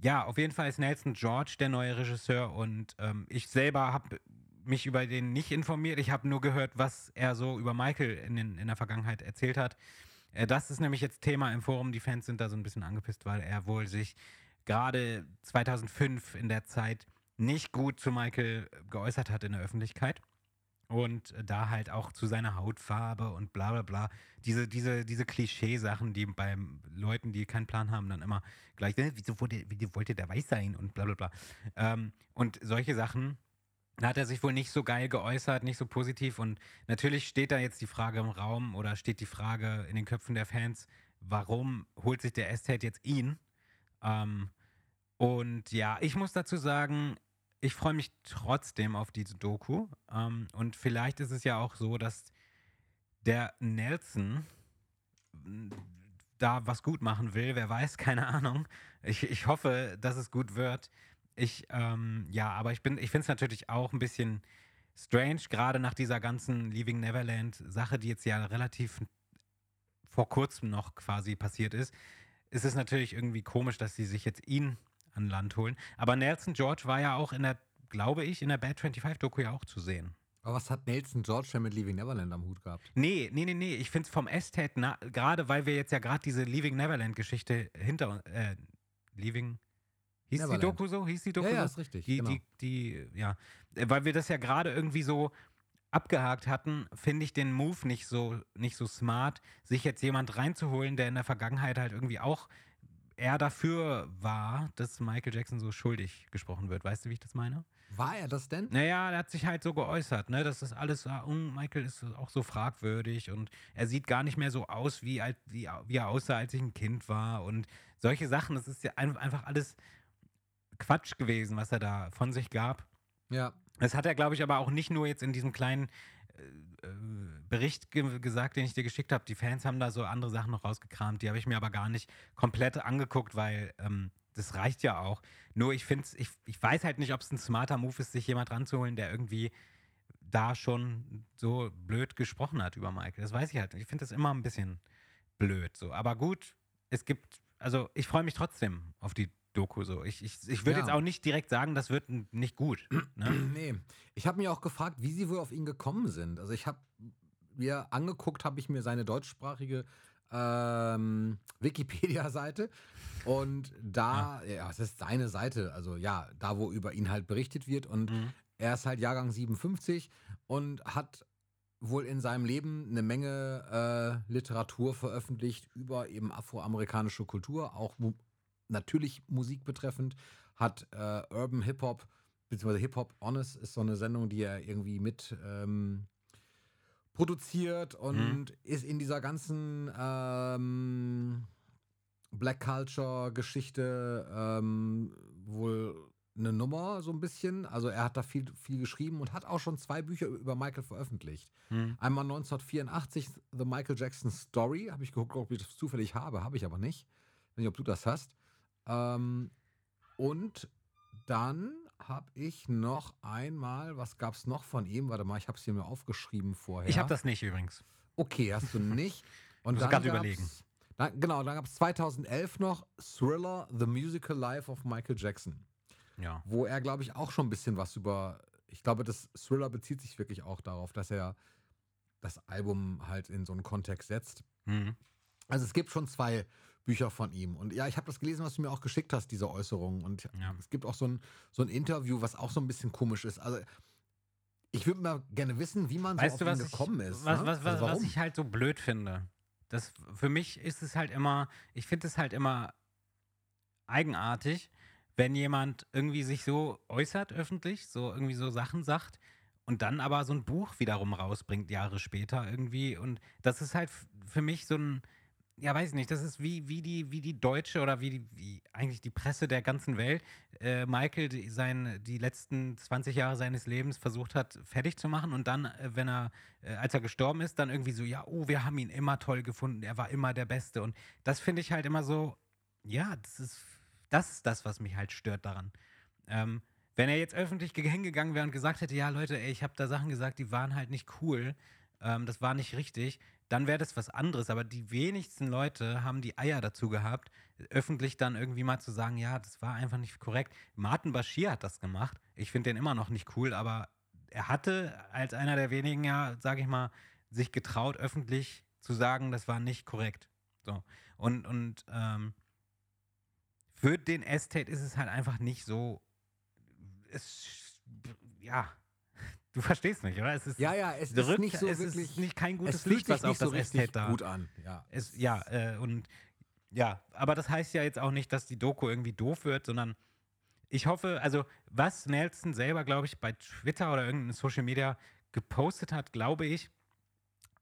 Speaker 2: ja, auf jeden Fall ist Nelson George der neue Regisseur und ähm, ich selber habe mich über den nicht informiert. Ich habe nur gehört, was er so über Michael in, den, in der Vergangenheit erzählt hat. Äh, das ist nämlich jetzt Thema im Forum. Die Fans sind da so ein bisschen angepisst, weil er wohl sich gerade 2005 in der Zeit nicht gut zu Michael geäußert hat in der Öffentlichkeit. Und da halt auch zu seiner Hautfarbe und bla bla bla. Diese, diese, diese Klischeesachen, die bei Leuten, die keinen Plan haben, dann immer gleich, äh, wieso wollte, wieso wollte der weiß sein und bla bla bla. Ähm, und solche Sachen, da hat er sich wohl nicht so geil geäußert, nicht so positiv. Und natürlich steht da jetzt die Frage im Raum oder steht die Frage in den Köpfen der Fans, warum holt sich der Estate jetzt ihn? Ähm, und ja, ich muss dazu sagen, ich freue mich trotzdem auf diese Doku. Ähm, und vielleicht ist es ja auch so, dass der Nelson da was gut machen will. Wer weiß, *laughs* keine Ahnung. Ich, ich hoffe, dass es gut wird. Ich, ähm, ja, aber ich bin, ich finde es natürlich auch ein bisschen strange, gerade nach dieser ganzen Leaving Neverland Sache, die jetzt ja relativ vor kurzem noch quasi passiert ist, ist es natürlich irgendwie komisch, dass sie sich jetzt ihn an Land holen. Aber Nelson George war ja auch in der, glaube ich, in der Bad 25 Doku ja auch zu sehen.
Speaker 3: Aber was hat Nelson George denn mit Leaving Neverland am Hut gehabt?
Speaker 2: Nee, nee, nee, nee. Ich finde es vom Estate, gerade weil wir jetzt ja gerade diese Leaving Neverland Geschichte hinter uns, äh, Leaving, hieß
Speaker 3: Neverland.
Speaker 2: die Doku so? Hieß die Doku
Speaker 3: Ja, ja, ist richtig,
Speaker 2: Die,
Speaker 3: genau.
Speaker 2: die, die, ja. Äh, Weil wir das ja gerade irgendwie so abgehakt hatten, finde ich den Move nicht so, nicht so smart, sich jetzt jemand reinzuholen, der in der Vergangenheit halt irgendwie auch eher dafür war, dass Michael Jackson so schuldig gesprochen wird. Weißt du, wie ich das meine?
Speaker 3: War er das denn?
Speaker 2: Naja, er hat sich halt so geäußert, ne? Das ist alles, ah, oh, Michael ist auch so fragwürdig und er sieht gar nicht mehr so aus, wie, alt, wie, wie er aussah, als ich ein Kind war und solche Sachen. Das ist ja ein- einfach alles Quatsch gewesen, was er da von sich gab.
Speaker 3: Ja.
Speaker 2: Das hat er, glaube ich, aber auch nicht nur jetzt in diesem kleinen Bericht ge gesagt, den ich dir geschickt habe. Die Fans haben da so andere Sachen noch rausgekramt. Die habe ich mir aber gar nicht komplett angeguckt, weil ähm, das reicht ja auch. Nur ich finde ich, ich weiß halt nicht, ob es ein smarter Move ist, sich jemand ranzuholen, der irgendwie da schon so blöd gesprochen hat über Michael. Das weiß ich halt. nicht. Ich finde das immer ein bisschen blöd so. Aber gut, es gibt, also ich freue mich trotzdem auf die Doku so. Ich, ich, ich würde
Speaker 3: Ja.
Speaker 2: jetzt auch nicht direkt sagen, das wird nicht gut. Ne? *clears throat*
Speaker 3: Nee. Ich habe mir auch gefragt, wie sie wohl auf ihn gekommen sind. Also ich habe mir angeguckt, habe ich mir seine deutschsprachige ähm, Wikipedia-Seite und da, ja, es ist seine Seite, also ja, da, wo über ihn halt berichtet wird und
Speaker 2: Mhm.
Speaker 3: er ist halt Jahrgang 57 und hat wohl in seinem Leben eine Menge äh, Literatur veröffentlicht über eben afroamerikanische Kultur, auch natürlich Musik betreffend, hat äh, Urban Hip Hop, beziehungsweise Hip Hop Honest ist so eine Sendung, die er irgendwie mit ähm, produziert und ist in dieser ganzen ähm, Black Culture Geschichte ähm, wohl eine Nummer so ein bisschen. Also er hat da viel, viel geschrieben und hat auch schon zwei Bücher über Michael veröffentlicht.
Speaker 2: Mhm.
Speaker 3: Einmal 1984 The Michael Jackson Story, habe ich geguckt, ob ich das zufällig habe, habe ich aber nicht. Ich weiß nicht, ob du das hast. Ähm, und dann habe ich noch einmal, was gab es noch von ihm? Warte mal, ich habe es hier mir aufgeschrieben vorher.
Speaker 2: Ich habe das nicht übrigens.
Speaker 3: Okay, hast du nicht. *laughs* Und
Speaker 2: Muss
Speaker 3: dann gab's-
Speaker 2: überlegen.
Speaker 3: Dann, genau, dann gab es 2011 noch Thriller, The Musical Life of Michael Jackson,
Speaker 2: Ja.
Speaker 3: wo er, glaube ich, auch schon ein bisschen was über, ich glaube, das Thriller bezieht sich wirklich auch darauf, dass er das Album halt in so einen Kontext setzt.
Speaker 2: Mhm.
Speaker 3: Also es gibt schon zwei Bücher von ihm. Und ja, ich habe das gelesen, was du mir auch geschickt hast, diese Äußerung. Und
Speaker 2: Ja.
Speaker 3: es gibt auch so ein, so ein Interview, was auch so ein bisschen komisch ist. Also ich würde mal gerne wissen, wie man
Speaker 2: Weißt
Speaker 3: so
Speaker 2: du,
Speaker 3: auf
Speaker 2: was
Speaker 3: ihn
Speaker 2: ich,
Speaker 3: gekommen ist.
Speaker 2: was,
Speaker 3: ne?
Speaker 2: was, was,
Speaker 3: also
Speaker 2: was ich halt so blöd finde? Das, für mich ist es halt immer, ich finde es halt immer eigenartig, wenn jemand irgendwie sich so äußert öffentlich, so irgendwie so Sachen sagt und dann aber so ein Buch wiederum rausbringt, Jahre später irgendwie. Und das ist halt für mich so ein, ja, weiß ich nicht, das ist wie, wie, die, wie die Deutsche oder wie, die, wie eigentlich die Presse der ganzen Welt äh, Michael die, sein, die letzten 20 Jahre seines Lebens versucht hat, fertig zu machen und dann, äh, wenn er, äh, als er gestorben ist, dann irgendwie so, ja, oh, wir haben ihn immer toll gefunden, er war immer der Beste. Und das finde ich halt immer so, ja, das ist, das ist das, was mich halt stört daran. Ähm, wenn er jetzt öffentlich ge- hingegangen wäre und gesagt hätte, ja, Leute, ey, ich habe da Sachen gesagt, die waren halt nicht cool, ähm, das war nicht richtig, dann wäre das was anderes. Aber die wenigsten Leute haben die Eier dazu gehabt, öffentlich dann irgendwie mal zu sagen, ja, das war einfach nicht korrekt. Martin Bashir hat das gemacht. Ich finde den immer noch nicht cool, aber er hatte als einer der wenigen ja, sage ich mal, sich getraut, öffentlich zu sagen, das war nicht korrekt. So. Und, und ähm, für den Estate ist es halt einfach nicht so. Es, ja, du verstehst mich, oder? Es ist,
Speaker 3: Ja, ja, es
Speaker 2: drückt,
Speaker 3: ist nicht so
Speaker 2: es
Speaker 3: wirklich.
Speaker 2: ist nicht kein gutes Licht, was auf
Speaker 3: nicht so
Speaker 2: das Estate da.
Speaker 3: gut an. Ja,
Speaker 2: Es, ja, äh, und ja, aber das heißt ja jetzt auch nicht, dass die Doku irgendwie doof wird, sondern ich hoffe, also was Nelson selber, glaube ich, bei Twitter oder irgendeinem Social Media gepostet hat, glaube ich,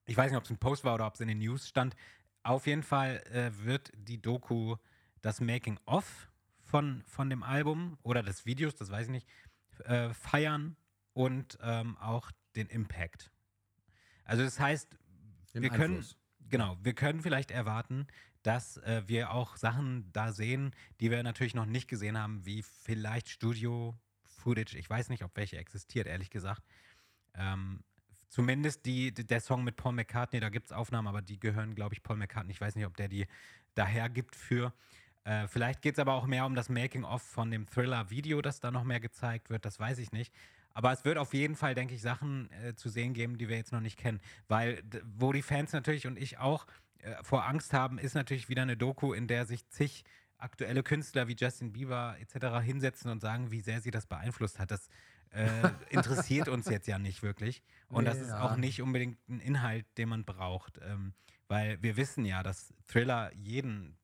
Speaker 2: ich weiß nicht, ob es ein Post war oder ob es in den News stand, auf jeden Fall äh, wird die Doku das Making-of von, von dem Album oder des Videos, das weiß ich nicht, äh, feiern und ähm, auch den Impact. Also das heißt,
Speaker 3: Den
Speaker 2: wir können,
Speaker 3: Einfluss.
Speaker 2: genau, wir können vielleicht erwarten, dass äh, wir auch Sachen da sehen, die wir natürlich noch nicht gesehen haben, wie vielleicht Studio-Footage. Ich weiß nicht, ob welche existiert, ehrlich gesagt. Ähm, zumindest die, die- der Song mit Paul McCartney, da gibt es Aufnahmen, aber die gehören, glaube ich, Paul McCartney. Ich weiß nicht, ob der die daher gibt für. Äh, vielleicht geht es aber auch mehr um das Making-of von dem Thriller-Video, das da noch mehr gezeigt wird, das weiß ich nicht. Aber es wird auf jeden Fall, denke ich, Sachen äh, zu sehen geben, die wir jetzt noch nicht kennen. Weil, wo die Fans natürlich und ich auch äh, vor Angst haben, ist natürlich wieder eine Doku, in der sich zig aktuelle Künstler wie Justin Bieber etc. hinsetzen und sagen, wie sehr sie das beeinflusst hat. Das äh, *laughs* interessiert uns jetzt ja nicht wirklich. Und das ist
Speaker 3: Ja.
Speaker 2: auch nicht unbedingt ein Inhalt, den man braucht. Ähm, weil wir wissen ja, dass Thriller jeden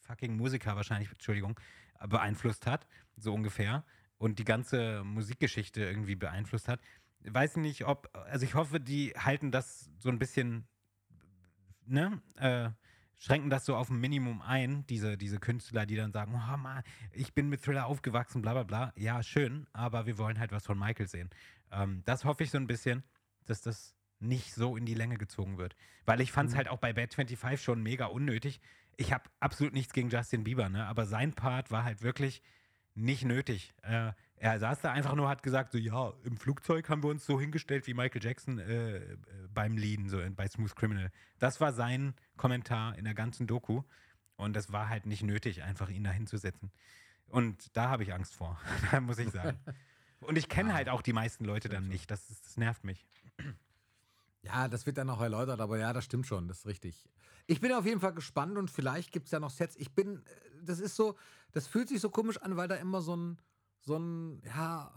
Speaker 2: fucking Musiker wahrscheinlich, Entschuldigung, beeinflusst hat, so ungefähr. Und die ganze Musikgeschichte irgendwie beeinflusst hat. Weiß nicht, ob, also ich hoffe, die halten das so ein bisschen, ne, äh, schränken das so auf ein Minimum ein, diese, diese Künstler, die dann sagen, oh Mann, ich bin mit Thriller aufgewachsen, bla bla bla. Ja, schön, aber wir wollen halt was von Michael sehen. Ähm, das hoffe ich so ein bisschen, dass das nicht so in die Länge gezogen wird. Weil ich fand es
Speaker 3: Mhm.
Speaker 2: halt auch bei Bad 25 schon mega unnötig. Ich habe absolut nichts gegen Justin Bieber, ne? aber sein Part war halt wirklich nicht nötig. Äh, er saß da einfach nur, hat gesagt, so ja, im Flugzeug haben wir uns so hingestellt wie Michael Jackson äh, äh, beim Lean, so in, bei Smooth Criminal. Das war sein Kommentar in der ganzen Doku. Und das war halt nicht nötig, einfach ihn da hinzusetzen. Und da habe ich Angst vor, *laughs* muss ich sagen. Und ich kenne
Speaker 3: Ja,
Speaker 2: halt auch die meisten Leute dann nicht. Das, ist, das nervt mich.
Speaker 3: Ja, das wird dann noch erläutert, aber ja, das stimmt schon, das ist richtig. Ich bin auf jeden Fall gespannt und vielleicht gibt es ja noch Sets. Ich bin, äh, das ist so, das fühlt sich so komisch an, weil da immer so ein, so ein, ja,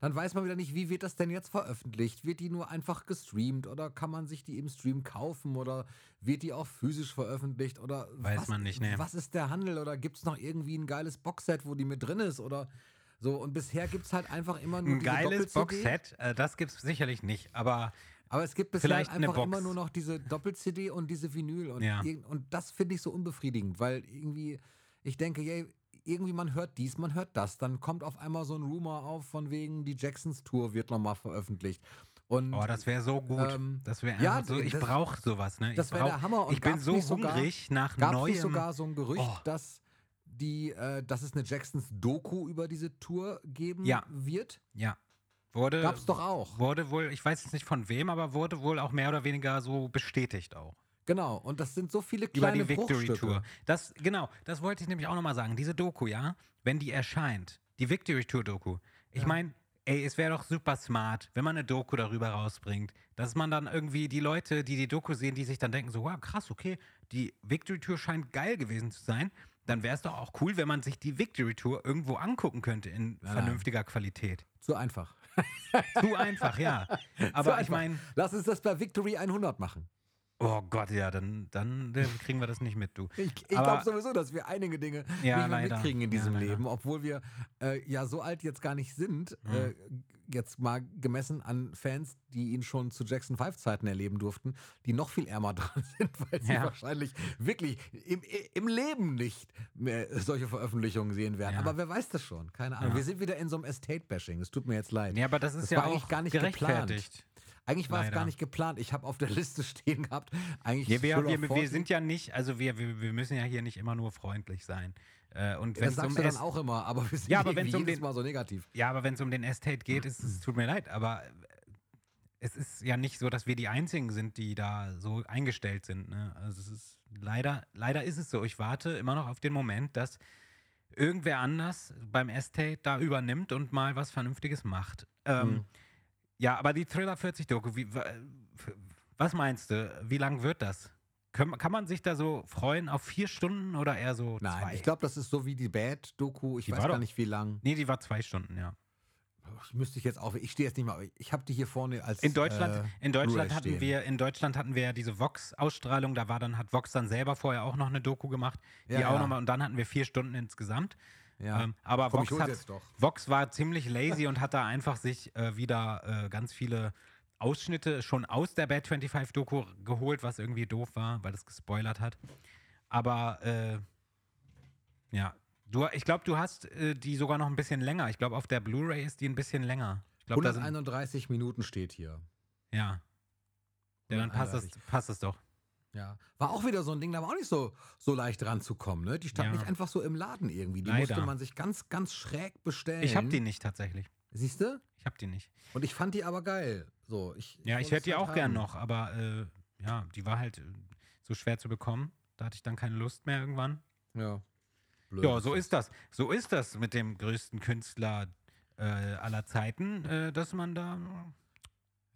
Speaker 3: dann weiß man wieder nicht, wie wird das denn jetzt veröffentlicht? Wird die nur einfach gestreamt oder kann man sich die im Stream kaufen oder wird die auch physisch veröffentlicht oder
Speaker 2: Weiß
Speaker 3: was,
Speaker 2: man nicht, nee.
Speaker 3: was ist der Handel oder gibt es noch irgendwie ein geiles Boxset, wo die mit drin ist oder so und bisher gibt es halt einfach immer nur
Speaker 2: Ein geiles. Boxset, äh, das gibt es sicherlich nicht. Aber
Speaker 3: Aber es gibt bisher
Speaker 2: Vielleicht
Speaker 3: einfach immer nur noch diese Doppel-CD und diese Vinyl. Und,
Speaker 2: Ja.
Speaker 3: und das finde ich so unbefriedigend, weil irgendwie, ich denke, yay, irgendwie man hört dies, man hört das. Dann kommt auf einmal so ein Rumor auf, von wegen, die Jacksons Tour wird nochmal veröffentlicht. Und
Speaker 2: oh, das wäre so gut.
Speaker 3: Ähm,
Speaker 2: das wäre
Speaker 3: ja,
Speaker 2: so, ich brauche sowas. Ne?
Speaker 3: das
Speaker 2: Ich
Speaker 3: wäre der Hammer. Und
Speaker 2: Ich bin
Speaker 3: gab's
Speaker 2: so
Speaker 3: nicht sogar-
Speaker 2: hungrig nach
Speaker 3: gab es
Speaker 2: neuem.
Speaker 3: nicht sogar so ein Gerücht,
Speaker 2: Oh.
Speaker 3: dass, die, äh, dass es eine Jacksons-Doku über diese Tour geben
Speaker 2: Ja.
Speaker 3: wird?
Speaker 2: ja. Wurde,
Speaker 3: Gab es doch auch.
Speaker 2: Wurde wohl, ich weiß jetzt nicht von wem, aber wurde wohl auch mehr oder weniger so bestätigt auch.
Speaker 3: Genau. Und das sind so viele
Speaker 2: Über
Speaker 3: kleine
Speaker 2: die Victory. Tour. Das, genau, das wollte ich nämlich auch nochmal sagen. Diese Doku, ja, wenn die erscheint, die Victory Tour Doku. Ich
Speaker 3: Ja.
Speaker 2: meine, ey, es wäre doch super smart, wenn man eine Doku darüber rausbringt, dass man dann irgendwie die Leute, die die Doku sehen, die sich dann denken, so, wow, krass, okay, die Victory Tour scheint geil gewesen zu sein. Dann wäre es doch auch cool, wenn man sich die Victory Tour irgendwo angucken könnte in
Speaker 3: Ja.
Speaker 2: vernünftiger Qualität.
Speaker 3: Zu einfach. *laughs*
Speaker 2: Zu einfach, ja. Aber ich
Speaker 3: einfach.
Speaker 2: meine,
Speaker 3: Lass uns das bei Victory 100 machen.
Speaker 2: oh Gott, ja, dann, dann kriegen wir das nicht mit, du.
Speaker 3: Ich, ich glaube sowieso, dass wir einige Dinge
Speaker 2: Ja,
Speaker 3: nicht mehr
Speaker 2: leider.
Speaker 3: mitkriegen in
Speaker 2: Ja,
Speaker 3: diesem
Speaker 2: leider.
Speaker 3: Leben, obwohl wir äh, ja so alt jetzt gar nicht sind.
Speaker 2: Mhm.
Speaker 3: Äh, jetzt mal gemessen an Fans, die ihn schon zu Jackson 5 Zeiten erleben durften, die noch viel ärmer *laughs* dran sind, weil sie
Speaker 2: Ja.
Speaker 3: wahrscheinlich wirklich im, im Leben nicht mehr solche Veröffentlichungen sehen werden.
Speaker 2: Ja.
Speaker 3: Aber wer weiß das schon? Keine Ahnung.
Speaker 2: Ja.
Speaker 3: Wir sind wieder in so einem Estate-Bashing. Es tut mir jetzt leid.
Speaker 2: Ja, aber das ist
Speaker 3: Das
Speaker 2: ja
Speaker 3: war
Speaker 2: auch
Speaker 3: eigentlich gar nicht
Speaker 2: gerechtfertigt.
Speaker 3: Eigentlich war es
Speaker 2: leider.
Speaker 3: gar nicht geplant. Ich habe auf der Liste stehen gehabt. Eigentlich
Speaker 2: Ja, wir, wir, wir
Speaker 3: 40.
Speaker 2: sind ja nicht, also wir, wir, wir müssen ja hier nicht immer nur freundlich sein. Äh, und
Speaker 3: Ja, das sagst
Speaker 2: um
Speaker 3: du dann auch immer, aber wir sind
Speaker 2: Ja, aber wenn's um den-
Speaker 3: Mal so negativ.
Speaker 2: Ja, aber wenn es um den Estate geht, ist, es tut mir leid, aber äh, es ist ja nicht so, dass wir die Einzigen sind, die da so eingestellt sind. Ne? Also es ist leider, leider ist es so. Ich warte immer noch auf den Moment, dass irgendwer anders beim Estate da übernimmt und mal was Vernünftiges macht. Ähm,
Speaker 3: Mhm.
Speaker 2: Ja, aber die Thriller 40 Doku, wie, was meinst du? Wie lang wird das? Kann man sich da so freuen auf vier Stunden oder eher so
Speaker 3: Nein,
Speaker 2: zwei?
Speaker 3: ich glaube, das ist so wie die Bad-Doku. Ich
Speaker 2: Die
Speaker 3: weiß gar
Speaker 2: doch-
Speaker 3: nicht, wie lang.
Speaker 2: nee, die war zwei Stunden, ja.
Speaker 3: Ich müsste ich jetzt auch. Ich stehe jetzt nicht mal. Ich habe die hier vorne als.
Speaker 2: In Deutschland,
Speaker 3: äh,
Speaker 2: in Deutschland hatten
Speaker 3: stehen.
Speaker 2: wir, in Deutschland hatten wir ja diese Vox-Ausstrahlung, da war dann, hat Vox dann selber vorher auch noch eine Doku gemacht, die
Speaker 3: Ja,
Speaker 2: auch
Speaker 3: ja.
Speaker 2: nochmal, und dann hatten wir vier Stunden insgesamt.
Speaker 3: Ja.
Speaker 2: Ähm, aber
Speaker 3: Komm,
Speaker 2: Vox, hat. Vox war ziemlich lazy und hat da einfach sich äh, wieder äh, ganz viele Ausschnitte schon aus der Bad 25 Doku geholt, was irgendwie doof war, weil es gespoilert hat. Aber äh, ja, du, ich glaube, du hast äh, die sogar noch ein bisschen länger. Ich glaube, auf der Blu-ray ist die ein bisschen länger. Ich glaube, da sind
Speaker 3: 131 Minuten steht hier.
Speaker 2: ja. Ja, dann passt es,
Speaker 3: 131.
Speaker 2: passt es doch.
Speaker 3: Ja. War auch wieder so ein Ding, da war auch nicht so, so leicht ranzukommen. Ne? Die stand
Speaker 2: Ja.
Speaker 3: nicht einfach so im Laden irgendwie. Die
Speaker 2: Leider.
Speaker 3: musste man sich ganz, ganz schräg bestellen.
Speaker 2: Ich habe die nicht tatsächlich.
Speaker 3: Siehst du?
Speaker 2: Ich habe die nicht.
Speaker 3: Und ich fand die aber geil. So, ich,
Speaker 2: Ja, ich hätte die
Speaker 3: halt
Speaker 2: auch gern
Speaker 3: haben.
Speaker 2: noch, aber äh, ja, die war halt äh, so schwer zu bekommen. Da hatte ich dann keine Lust mehr irgendwann.
Speaker 3: Ja. Blöd.
Speaker 2: Ja, so ist das. So ist das mit dem größten Künstler äh, aller Zeiten, äh, dass man da,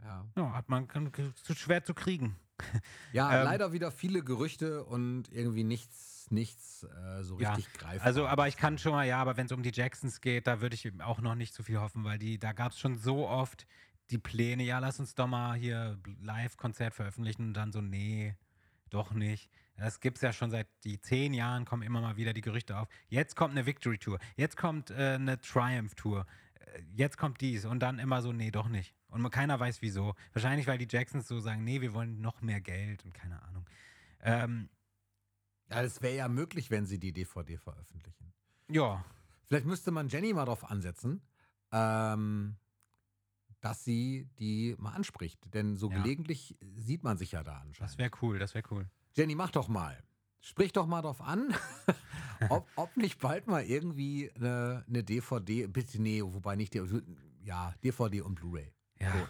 Speaker 3: Ja,
Speaker 2: ja, hat man kann, zu schwer zu kriegen. *laughs*
Speaker 3: ja
Speaker 2: Ähm,
Speaker 3: leider wieder viele Gerüchte und irgendwie nichts, nichts äh, so
Speaker 2: Ja,
Speaker 3: richtig greifbar.
Speaker 2: Also, aber ich kann schon mal, ja, aber wenn es um die Jacksons geht, da würde ich eben auch noch nicht so viel hoffen, weil die, da gab es schon so oft die Pläne, ja, lass uns doch mal hier Live-Konzert veröffentlichen und dann so, nee, doch nicht. Das gibt es ja schon seit die zehn Jahren, kommen immer mal wieder die Gerüchte auf. Jetzt kommt eine Victory Tour, jetzt kommt äh, eine Triumph Tour, äh, jetzt kommt dies und dann immer so, nee, doch nicht. Und keiner weiß wieso. Wahrscheinlich, weil die Jacksons so sagen, nee, wir wollen noch mehr Geld und keine Ahnung. Ähm,
Speaker 3: ja, es wäre ja möglich, wenn sie die DVD veröffentlichen.
Speaker 2: ja,
Speaker 3: Vielleicht müsste man Jenny mal darauf ansetzen, ähm, dass sie die mal anspricht. Denn so
Speaker 2: Ja.
Speaker 3: gelegentlich sieht man sich ja da anscheinend.
Speaker 2: das wäre cool, das wäre cool.
Speaker 3: Jenny, mach doch mal. Sprich doch mal drauf an, *laughs* ob, ob nicht bald mal irgendwie eine, eine DVD, bitte nee, wobei nicht, die- ja, DVD und Blu-ray.
Speaker 2: Ja.
Speaker 3: So.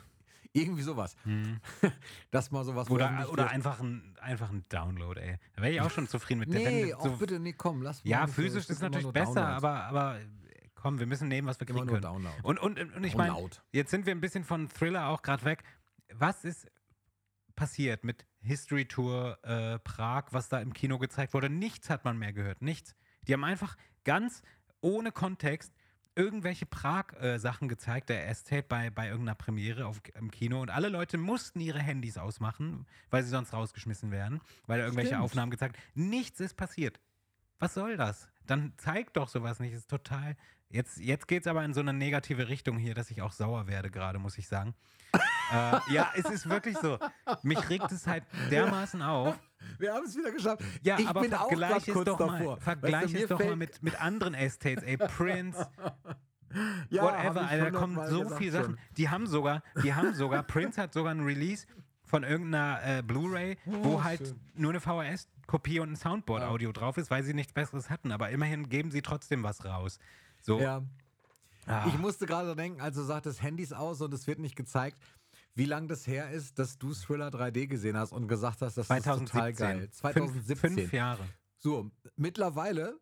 Speaker 3: Irgendwie sowas.
Speaker 2: Hm. *laughs*
Speaker 3: Dass mal sowas
Speaker 2: Oder, oder einfach ein, einfach ein Download, ey. Da wäre ich auch schon zufrieden mit der.
Speaker 3: Nee,
Speaker 2: wenn
Speaker 3: auch
Speaker 2: so,
Speaker 3: bitte, nee, komm, lass mal.
Speaker 2: Ja, physisch ist natürlich besser,
Speaker 3: Downloads.
Speaker 2: aber, aber komm, wir müssen nehmen, was wir
Speaker 3: Immer
Speaker 2: kriegen
Speaker 3: nur
Speaker 2: können.
Speaker 3: Download.
Speaker 2: Und, und, und ich meine, jetzt sind wir ein bisschen von Thriller auch gerade weg. Was ist passiert mit History Tour äh, Prag, was da im Kino gezeigt wurde? Nichts hat man mehr gehört, nichts. Die haben einfach ganz ohne Kontext irgendwelche Prag-Sachen gezeigt, der Estate bei, bei irgendeiner Premiere auf, im Kino und alle Leute mussten ihre Handys ausmachen, weil sie sonst rausgeschmissen werden, weil da irgendwelche
Speaker 3: Stimmt.
Speaker 2: Aufnahmen gezeigt Nichts ist passiert. Was soll das? Dann zeigt doch sowas nicht. Ist total. Jetzt, jetzt geht es aber in so eine negative Richtung hier, dass ich auch sauer werde, gerade, muss ich sagen. äh, ja, es ist wirklich so. Mich regt es halt dermaßen auf.
Speaker 3: Wir haben es wieder geschafft.
Speaker 2: Ja,
Speaker 3: ich
Speaker 2: aber
Speaker 3: bin
Speaker 2: vergleich es doch
Speaker 3: davor.
Speaker 2: mal, vergleich
Speaker 3: Weißt du,
Speaker 2: es doch mal mit, mit anderen Estates, ey. Prince, *laughs*
Speaker 3: Ja,
Speaker 2: whatever, Alter, da kommen so viele Sachen.
Speaker 3: schon.
Speaker 2: Die haben sogar, die haben sogar, Prince hat sogar ein Release von irgendeiner äh, Blu-ray, wo
Speaker 3: Oh,
Speaker 2: halt
Speaker 3: schön.
Speaker 2: nur eine VHS-Kopie und ein Soundboard-Audio drauf ist, weil sie nichts Besseres hatten. Aber immerhin geben sie trotzdem was raus. So,
Speaker 3: Ja.
Speaker 2: ah,
Speaker 3: Ich musste gerade denken, als du sagtest, Handys aus und es wird nicht gezeigt, wie lange das her ist, dass du Thriller 3D gesehen hast und gesagt hast, das ist total
Speaker 2: 2017.
Speaker 3: geil. 2017.
Speaker 2: Fünf, fünf Jahre.
Speaker 3: So, mittlerweile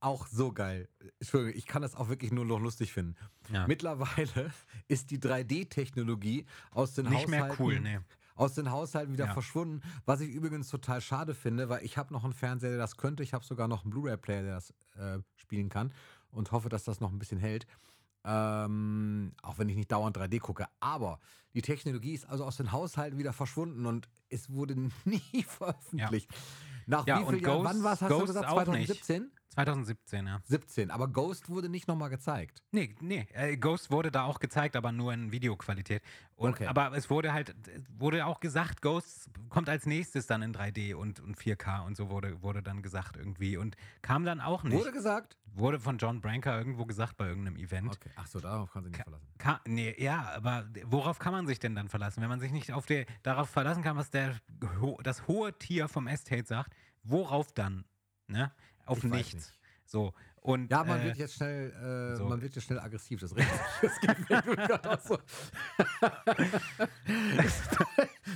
Speaker 3: auch so geil. Entschuldigung, ich kann das auch wirklich nur noch lustig finden.
Speaker 2: Ja.
Speaker 3: Mittlerweile *laughs* ist die 3D-Technologie aus den
Speaker 2: Nicht mehr
Speaker 3: Haushalten
Speaker 2: cool, nee.
Speaker 3: aus den Haushalten wieder
Speaker 2: Ja.
Speaker 3: verschwunden. Was ich übrigens total schade finde, weil ich habe noch einen Fernseher, der das könnte. Ich habe sogar noch einen Blu-ray-Player, der das äh, spielen kann und hoffe, dass das noch ein bisschen hält. Ähm, auch wenn ich nicht dauernd 3D gucke. Aber die Technologie ist also aus den Haushalten wieder verschwunden und es wurde *laughs* nie veröffentlicht. Nach
Speaker 2: Ja,
Speaker 3: wie vielen Jahren? Wann war es? Hast
Speaker 2: Ghost
Speaker 3: du gesagt?
Speaker 2: auch nicht.
Speaker 3: 2017?
Speaker 2: 2017, ja.
Speaker 3: 17. Aber Ghost wurde nicht nochmal gezeigt.
Speaker 2: Nee, nee. Äh, Ghost wurde da auch gezeigt, aber nur in Videoqualität. Und,
Speaker 3: Okay.
Speaker 2: Aber es wurde halt, wurde auch gesagt, Ghost kommt als nächstes dann in 3D und, und 4K und so wurde, wurde dann gesagt irgendwie. Und kam dann auch nicht.
Speaker 3: Wurde gesagt?
Speaker 2: Wurde von John Branker irgendwo gesagt bei irgendeinem Event.
Speaker 3: Okay. Ach so, darauf kann sich nicht verlassen.
Speaker 2: Ka nee, ja, aber worauf kann man sich denn dann verlassen? Wenn man sich nicht auf der, darauf verlassen kann, was der, das hohe Tier vom Estate sagt, worauf dann? Ne? Auf
Speaker 3: Ich
Speaker 2: nichts.
Speaker 3: nicht.
Speaker 2: So. Und,
Speaker 3: Ja, man
Speaker 2: äh,
Speaker 3: wird jetzt schnell, äh,
Speaker 2: so.
Speaker 3: man wird jetzt schnell aggressiv. Das ist richtig. *laughs* Das geht mir gerade auch so.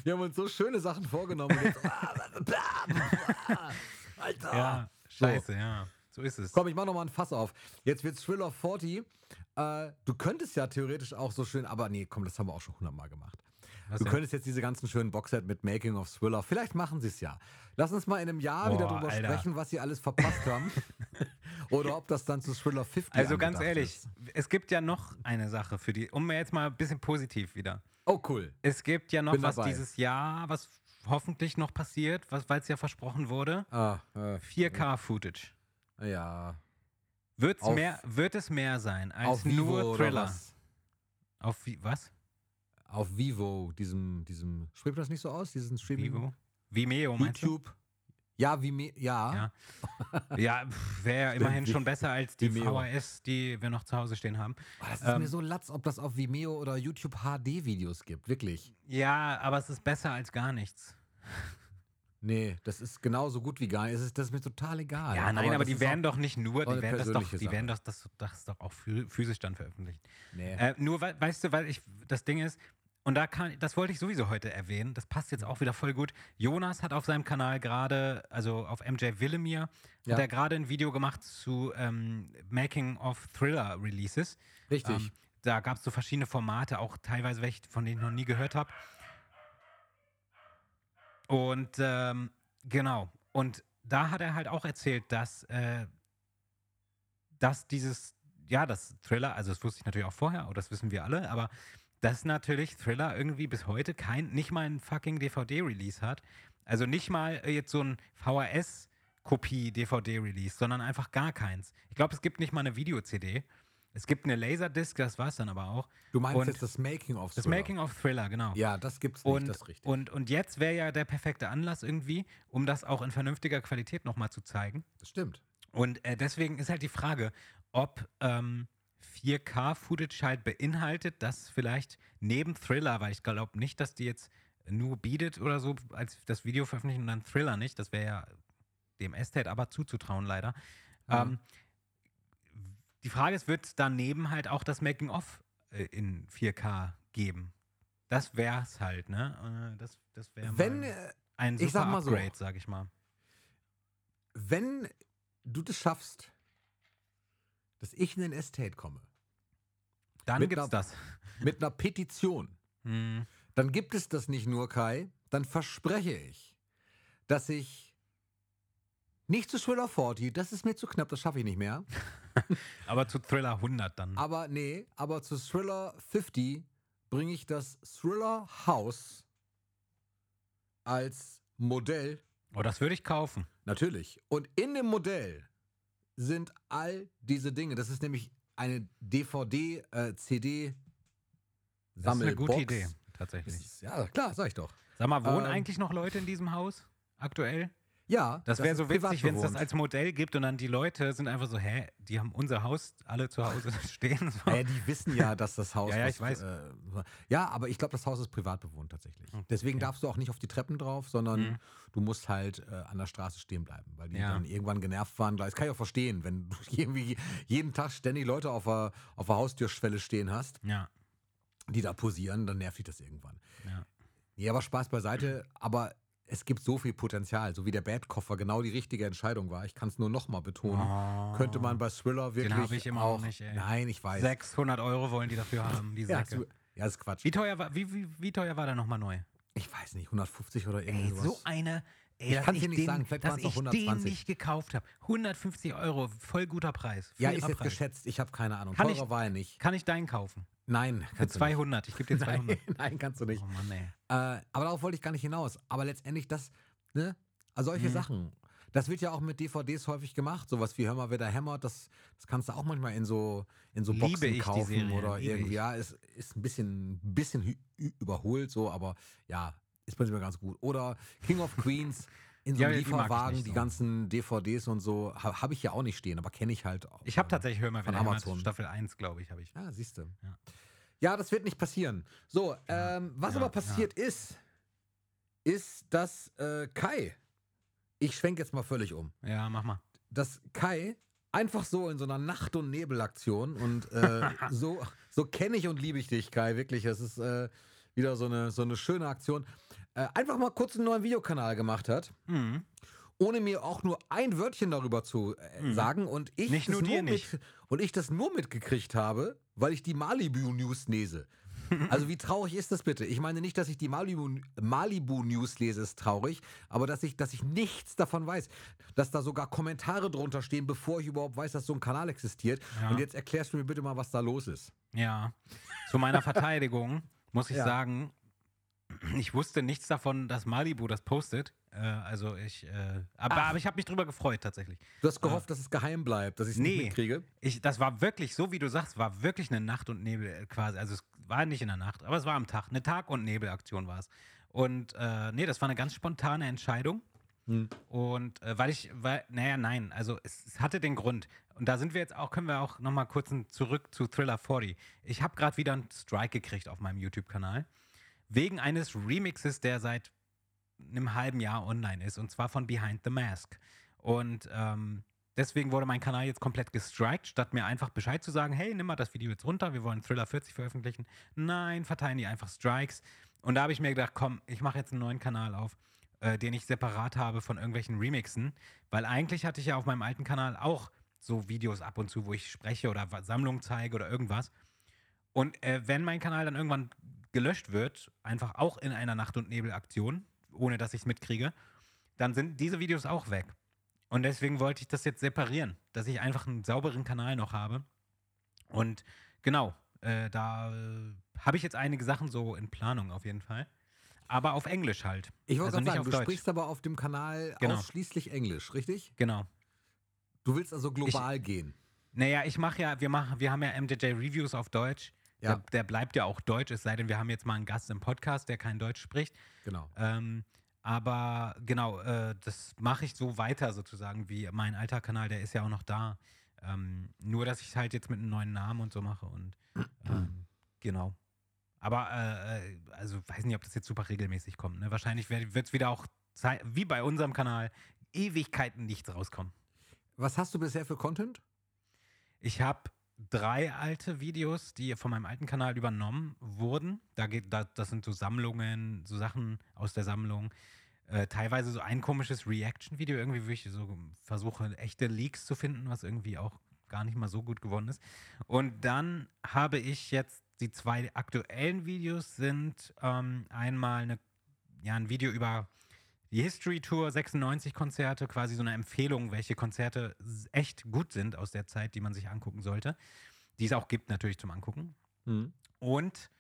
Speaker 3: Wir haben uns so schöne Sachen vorgenommen. Jetzt, Alter.
Speaker 2: ja,
Speaker 3: So.
Speaker 2: scheiße, ja. So ist es.
Speaker 3: Komm, ich mach noch mal ein Fass auf. Jetzt wird Thriller 40. Äh, du könntest ja theoretisch auch so schön, aber nee, komm, das haben wir auch schon hundertmal gemacht.
Speaker 2: Was
Speaker 3: du
Speaker 2: denn?
Speaker 3: könntest jetzt diese ganzen schönen Boxset mit Making of Thriller, vielleicht machen sie es ja. Lass uns mal in einem Jahr wieder
Speaker 2: Boah,
Speaker 3: drüber
Speaker 2: Alter.
Speaker 3: sprechen, was sie alles verpasst haben. *laughs* Oder ob das dann zu Thriller 50
Speaker 2: Also ganz ehrlich,
Speaker 3: ist.
Speaker 2: es gibt ja noch eine Sache für die, um jetzt mal ein bisschen positiv wieder.
Speaker 3: Oh, cool.
Speaker 2: Es gibt ja noch
Speaker 3: Bin
Speaker 2: was
Speaker 3: dabei.
Speaker 2: dieses Jahr, was hoffentlich noch passiert, was weil es ja versprochen wurde.
Speaker 3: Ah, äh,
Speaker 2: 4K-Footage.
Speaker 3: ja.
Speaker 2: Wird's
Speaker 3: Auf-
Speaker 2: mehr, wird es mehr sein als nur Thriller? Auf wie, was?
Speaker 3: Auf Vivo, diesem, diesem, spricht man das nicht so aus, diesen Streaming?
Speaker 2: Vivo? Vimeo meinst
Speaker 3: YouTube. Ja, wie ja.
Speaker 2: Ja. du? *laughs* Ja, wäre ja immerhin schon besser als die
Speaker 3: Vimeo.
Speaker 2: VHS, die wir noch zu Hause stehen haben.
Speaker 3: Oh, das ist
Speaker 2: Ähm,
Speaker 3: mir so latz, ob das auf Vimeo oder YouTube HD-Videos gibt, wirklich.
Speaker 2: Ja, aber es ist besser als gar nichts.
Speaker 3: Nee, das ist genauso gut wie gar nicht. Ist, das ist mir total egal.
Speaker 2: Ja, nein, aber,
Speaker 3: das
Speaker 2: die werden doch nicht nur, die werden das doch, die werden das, das, das doch auch physisch dann veröffentlichen.
Speaker 3: Auch, nee.
Speaker 2: Äh, nur, weißt du, weil ich, das Ding ist, und da kann, das wollte ich sowieso heute erwähnen, das passt jetzt auch wieder voll gut. Jonas hat auf seinem Kanal gerade, also auf MJ Willemir,
Speaker 3: Ja.
Speaker 2: hat er gerade ein Video gemacht zu ähm, Making of Thriller Releases.
Speaker 3: Richtig.
Speaker 2: Ähm, da gab es so verschiedene Formate, auch teilweise welche, von denen ich noch nie gehört habe. Und ähm, genau. Und da hat er halt auch erzählt, dass, äh, dass dieses, ja, das Thriller, also das wusste ich natürlich auch vorher, oder das wissen wir alle, aber dass natürlich Thriller irgendwie bis heute kein, nicht mal ein fucking DVD-Release hat. Also nicht mal äh, jetzt so ein VHS-Kopie-DVD-Release, sondern einfach gar keins. Ich glaube, es gibt nicht mal eine Video-CD. Es gibt eine Laserdisc, das war es dann aber auch.
Speaker 3: du meinst
Speaker 2: und
Speaker 3: jetzt das Making of
Speaker 2: Das
Speaker 3: Thriller.
Speaker 2: Making of Thriller, genau.
Speaker 3: Ja, das gibt's nicht,
Speaker 2: Und,
Speaker 3: das richtig.
Speaker 2: und, und jetzt wäre ja der perfekte Anlass irgendwie, um das auch in vernünftiger Qualität nochmal zu zeigen.
Speaker 3: das stimmt.
Speaker 2: Und äh, deswegen ist halt die Frage, ob ähm, 4K-Footage halt beinhaltet, dass vielleicht neben Thriller, weil ich glaube nicht, dass die jetzt nur bietet oder so als das Video veröffentlichen und dann Thriller nicht, das wäre ja dem Estate aber zuzutrauen leider.
Speaker 3: Ja.
Speaker 2: Ähm, die Frage ist, wird daneben halt auch das Making-of äh, in 4K geben? Das wäre es halt, ne? Äh, das das wäre
Speaker 3: Wenn,
Speaker 2: mal
Speaker 3: äh,
Speaker 2: ein super
Speaker 3: ich sag mal so.
Speaker 2: Upgrade, sag ich mal.
Speaker 3: wenn du das schaffst, dass ich in den Estate komme,
Speaker 2: Dann
Speaker 3: Mit
Speaker 2: gibt's
Speaker 3: einer-
Speaker 2: das. *laughs*
Speaker 3: mit einer Petition,
Speaker 2: Hm.
Speaker 3: dann gibt es das nicht nur, Kai, dann verspreche ich, dass ich nicht zu Thriller 40, das ist mir zu knapp, das schaffe ich nicht mehr. *laughs*
Speaker 2: Aber zu Thriller 100 dann.
Speaker 3: Aber nee, aber zu Thriller 50 bringe ich das Thriller House als Modell
Speaker 2: Oh, das würde ich kaufen.
Speaker 3: Natürlich. Und in dem Modell sind all diese Dinge. Das ist nämlich eine DVD, äh, CD,
Speaker 2: Das ist eine gute Idee, tatsächlich.
Speaker 3: ist, ja, klar, sag ich doch.
Speaker 2: Sag mal, wohnen
Speaker 3: ähm,
Speaker 2: eigentlich noch Leute in diesem Haus aktuell?
Speaker 3: Ja,
Speaker 2: Das wäre
Speaker 3: ist
Speaker 2: so witzig, wenn es das als Modell gibt und dann die Leute sind einfach so, hä, die haben unser Haus alle zu Hause *laughs* stehen. So.
Speaker 3: Naja, die wissen ja, dass das Haus. *laughs*
Speaker 2: Ja, ja, ich weiß.
Speaker 3: Äh, ja, aber ich glaube, das Haus ist privat bewohnt tatsächlich. Deswegen
Speaker 2: okay.
Speaker 3: darfst du auch nicht auf die Treppen drauf, sondern
Speaker 2: Mhm.
Speaker 3: du musst halt äh, an der Straße stehen bleiben, weil die
Speaker 2: Ja.
Speaker 3: dann irgendwann genervt waren. Das kann ich auch verstehen, wenn du *laughs* irgendwie jeden Tag ständig Leute auf der, auf der Haustürschwelle stehen hast,
Speaker 2: Ja,
Speaker 3: die da posieren, dann nervt dich das irgendwann.
Speaker 2: ja.
Speaker 3: Nee, aber Spaß beiseite, aber es gibt so viel Potenzial, so wie der Bad-Koffer genau die richtige Entscheidung war. Ich kann es nur nochmal betonen.
Speaker 2: Oh.
Speaker 3: Könnte man bei Thriller wirklich
Speaker 2: hab ich immer
Speaker 3: auch
Speaker 2: noch nicht, ey.
Speaker 3: Nein, ich weiß.
Speaker 2: 600 Euro wollen die dafür haben, die *laughs*
Speaker 3: ja,
Speaker 2: Säcke.
Speaker 3: ja, das ist Quatsch.
Speaker 2: Wie teuer war, wie, wie, wie teuer war der nochmal neu?
Speaker 3: Ich weiß nicht, 150 oder irgendwie
Speaker 2: Ey, so eine. Ey,
Speaker 3: Ich kann's dir nicht
Speaker 2: den,
Speaker 3: sagen, vielleicht
Speaker 2: dass
Speaker 3: waren's auch
Speaker 2: ich den
Speaker 3: 120.
Speaker 2: nicht gekauft habe. 150 Euro, voll guter Preis.
Speaker 3: ja, ist jetzt
Speaker 2: Preis.
Speaker 3: geschätzt, ich habe keine Ahnung.
Speaker 2: Kann
Speaker 3: Teurer
Speaker 2: ich-
Speaker 3: war er nicht.
Speaker 2: Kann ich deinen kaufen?
Speaker 3: Nein,
Speaker 2: Für
Speaker 3: kannst du
Speaker 2: 200. Ich gebe dir
Speaker 3: nicht. *laughs*
Speaker 2: 200.
Speaker 3: Nein, nein, kannst du nicht.
Speaker 2: Oh Mann, ey.
Speaker 3: Äh, aber darauf wollte ich gar nicht hinaus. Aber letztendlich das, ne? Also solche
Speaker 2: Mhm.
Speaker 3: Sachen. Das wird ja auch mit DVDs häufig gemacht. Sowas wie Hör mal, wer da hämmert, das, das kannst du auch manchmal in so, in so
Speaker 2: Liebe
Speaker 3: Boxen
Speaker 2: die
Speaker 3: kaufen oder
Speaker 2: liebe
Speaker 3: irgendwie.
Speaker 2: ich.
Speaker 3: Ja, ist, ist ein bisschen, bisschen überholt so, aber ja, ist mir ganz gut. Oder King of Queens *laughs* in so
Speaker 2: Ja,
Speaker 3: einem
Speaker 2: die ich
Speaker 3: Lieferwagen, die
Speaker 2: so.
Speaker 3: ganzen DVDs und so, habe hab ich ja auch nicht stehen, aber kenne ich halt. auch.
Speaker 2: Ich habe tatsächlich, hör mal,
Speaker 3: Von Amazon.
Speaker 2: Staffel 1, glaube ich, habe ich.
Speaker 3: Ja, siehst du.
Speaker 2: Ja.
Speaker 3: Ja. das wird nicht passieren. So, ähm, was
Speaker 2: ja,
Speaker 3: aber passiert ist, ist, dass äh, Kai, ich schwenke jetzt mal völlig um,
Speaker 2: Ja, mach mal.
Speaker 3: dass Kai Einfach so in so einer Nacht- und Nebelaktion. Und äh, *laughs* so, so kenne ich und liebe ich dich, Kai. Wirklich. Es ist äh, wieder so eine, so eine schöne Aktion. Äh, einfach mal kurz einen neuen Videokanal gemacht hat.
Speaker 2: Mhm.
Speaker 3: ohne mir auch nur ein Wörtchen darüber zu äh, sagen und ich,
Speaker 2: Nicht
Speaker 3: das
Speaker 2: nur dir
Speaker 3: mit,
Speaker 2: nicht.
Speaker 3: und ich das nur mitgekriegt habe, weil ich die Malibu News lese. *laughs* Also wie traurig ist das bitte? Ich meine nicht, dass ich die Malibu, Malibu News lese, ist traurig, aber dass ich, dass ich nichts davon weiß. Dass da sogar Kommentare drunter stehen, bevor ich überhaupt weiß, dass so ein Kanal existiert.
Speaker 2: Ja.
Speaker 3: Und jetzt erklärst du mir bitte mal, was da los ist.
Speaker 2: Ja. Zu meiner Verteidigung muss ich
Speaker 3: Ja.
Speaker 2: sagen, *clears throat* ich wusste nichts davon, dass Malibu das postet. Äh, also ich, äh, aber,
Speaker 3: Ach.
Speaker 2: aber ich habe mich drüber gefreut tatsächlich.
Speaker 3: Du hast gehofft, dass es geheim bleibt, dass ich es
Speaker 2: Nee.
Speaker 3: nicht mitkriege.
Speaker 2: Ich, das war wirklich, so wie du sagst, war wirklich eine Nacht- und Nebel äh, quasi. Also es war nicht in der Nacht, aber es war am Tag. Eine Tag- und Nebelaktion war es. Und äh, nee, das war eine ganz spontane Entscheidung.
Speaker 3: Hm.
Speaker 2: Und äh, weil ich, weil, naja, nein, also es, es hatte den Grund. Und da sind wir jetzt auch, können wir auch nochmal kurz zurück zu Thriller 40. Ich habe gerade wieder einen Strike gekriegt auf meinem YouTube-Kanal. Wegen eines Remixes, der seit einem halben Jahr online ist. Und zwar von Behind the Mask. Und ähm, deswegen wurde mein Kanal jetzt komplett gestrikt, statt mir einfach Bescheid zu sagen, hey, nimm mal das Video jetzt runter, wir wollen Thriller 40 veröffentlichen. Nein, verteilen die einfach Strikes. Und da habe ich mir gedacht, komm, ich mache jetzt einen neuen Kanal auf, äh, den ich separat habe von irgendwelchen Remixen. Weil eigentlich hatte ich ja auf meinem alten Kanal auch so Videos ab und zu, wo ich spreche oder Sammlungen zeige oder irgendwas. Und äh, wenn mein Kanal dann irgendwann gelöscht wird, einfach auch in einer Nacht- und Nebelaktion, ohne dass ich es mitkriege, dann sind diese Videos auch weg. Und deswegen wollte ich das jetzt separieren, dass ich einfach einen sauberen Kanal noch habe. Und genau, äh, da äh, habe ich jetzt einige Sachen so in Planung auf jeden Fall. Aber auf Englisch halt.
Speaker 3: Ich wollte
Speaker 2: also
Speaker 3: sagen, du
Speaker 2: Deutsch.
Speaker 3: sprichst aber auf dem Kanal
Speaker 2: Genau.
Speaker 3: ausschließlich Englisch, richtig?
Speaker 2: Genau.
Speaker 3: Du willst also global gehen.
Speaker 2: Naja, ich mache ja, wir machen, wir haben ja MJJ Reviews auf Deutsch.
Speaker 3: Ja.
Speaker 2: Der, der bleibt ja auch deutsch, es sei denn, wir haben jetzt mal einen Gast im Podcast, der kein Deutsch spricht.
Speaker 3: Genau.
Speaker 2: Ähm, aber genau, äh, das mache ich so weiter sozusagen wie mein alter Kanal, der ist ja auch noch da. Ähm, nur, dass ich es halt jetzt mit einem neuen Namen und so mache und ähm, genau. Aber äh, äh, also weiß nicht, ob das jetzt super regelmäßig kommt. Ne? Wahrscheinlich wird es wieder auch wie bei unserem Kanal Ewigkeiten nichts rauskommen.
Speaker 3: Was hast du bisher für Content?
Speaker 2: Ich habe drei alte Videos, die von meinem alten Kanal übernommen wurden. Da geht, da, das sind so Sammlungen, so Sachen aus der Sammlung. Äh, teilweise so ein komisches Reaction-Video, irgendwie, wo ich so versuche, echte Leaks zu finden, was irgendwie auch gar nicht mal so gut geworden ist. Und dann habe ich jetzt die zwei aktuellen Videos sind ähm, einmal eine, ja, ein Video über die History Tour 96 Konzerte, quasi so eine Empfehlung, welche Konzerte echt gut sind aus der Zeit, die man sich angucken sollte. Die es auch gibt natürlich zum Angucken. Und,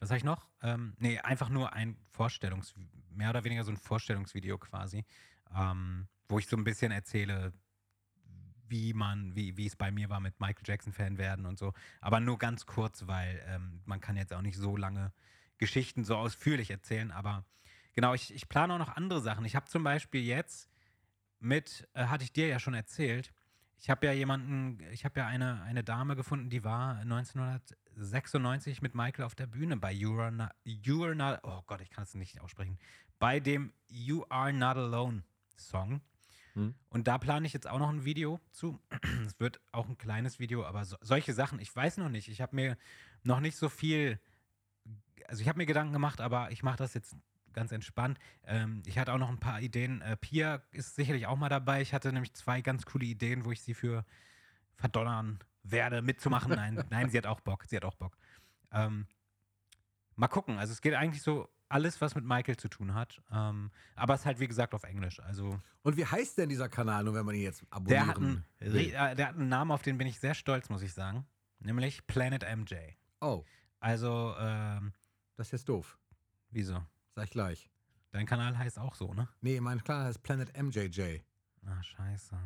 Speaker 2: was habe ich noch? Ähm, nee, einfach nur ein Vorstellungs-, mehr oder weniger so ein Vorstellungsvideo quasi, ähm, wo ich so ein bisschen erzähle, wie man, wie, wie es bei mir war mit Michael Jackson-Fan werden und so. Aber nur ganz kurz, weil ähm, man kann jetzt auch nicht so lange Geschichten so ausführlich erzählen, aber genau, ich, ich plane auch noch andere Sachen. Ich habe zum Beispiel jetzt mit, äh, hatte ich dir ja schon erzählt, ich habe ja jemanden, ich habe ja eine, eine Dame gefunden, die war 1996 mit Michael auf der Bühne bei You Are Not, you are not oh Gott, ich kann es nicht aussprechen, bei dem You Are Not Alone Song.
Speaker 3: Hm.
Speaker 2: Und da plane ich jetzt auch noch ein Video zu. *clears throat* Es wird auch ein kleines Video, aber so, solche Sachen, ich weiß noch nicht. Ich habe mir noch nicht so viel, also ich habe mir Gedanken gemacht, aber ich mache das jetzt ganz entspannt. Ähm, ich hatte auch noch ein paar Ideen. Äh, Pia ist sicherlich auch mal dabei. Ich hatte nämlich zwei ganz coole Ideen, wo ich sie für verdonnern werde, mitzumachen. Nein, *laughs* nein, sie hat auch Bock. Sie hat auch Bock. Ähm, mal gucken. Also es geht eigentlich so alles, was mit Michael zu tun hat. Ähm, aber es ist halt, wie gesagt, auf Englisch. Also
Speaker 3: Und wie heißt denn dieser Kanal, nur wenn man ihn jetzt
Speaker 2: der
Speaker 3: abonnieren
Speaker 2: hat, einen,
Speaker 3: will?
Speaker 2: äh, der hat einen Namen, auf den bin ich sehr stolz, muss ich sagen. Nämlich Planet MJ.
Speaker 3: Oh,
Speaker 2: Also, ähm,
Speaker 3: das ist jetzt doof.
Speaker 2: wieso?
Speaker 3: Sag ich gleich.
Speaker 2: Dein Kanal heißt auch so, ne?
Speaker 3: Nee, mein Kanal heißt Planet MJJ.
Speaker 2: Ah, scheiße.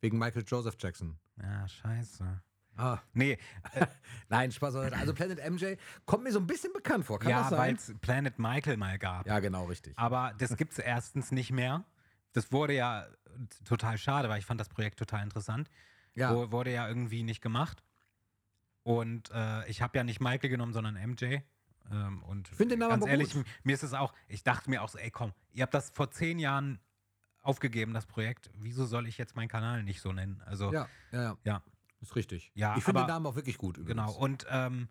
Speaker 3: Wegen Michael Joseph Jackson.
Speaker 2: Ja, scheiße.
Speaker 3: Ah,
Speaker 2: Nee, *laughs*
Speaker 3: nein, Spaß. Also Planet MJ kommt mir so ein bisschen bekannt vor. Kann
Speaker 2: ja,
Speaker 3: das
Speaker 2: weil es Planet Michael mal gab.
Speaker 3: Ja, genau, richtig.
Speaker 2: Aber das gibt es erstens nicht mehr. Das wurde ja total schade, weil ich fand das Projekt total interessant.
Speaker 3: Ja,
Speaker 2: Wo, wurde ja irgendwie nicht gemacht. Und äh, ich habe ja nicht Michael genommen, sondern MJ. Ähm, und
Speaker 3: Ich find den Namen
Speaker 2: ganz ehrlich,
Speaker 3: gut.
Speaker 2: mir ist es auch, ich dachte mir auch so, ey komm, ihr habt das vor zehn Jahren aufgegeben, das Projekt. Wieso soll ich jetzt meinen Kanal nicht so nennen? Also,
Speaker 3: Ja, ja, ja.
Speaker 2: Ja.
Speaker 3: Ist richtig.
Speaker 2: Ja,
Speaker 3: ich finde den Namen auch wirklich gut. Übrigens.
Speaker 2: genau. Und ähm,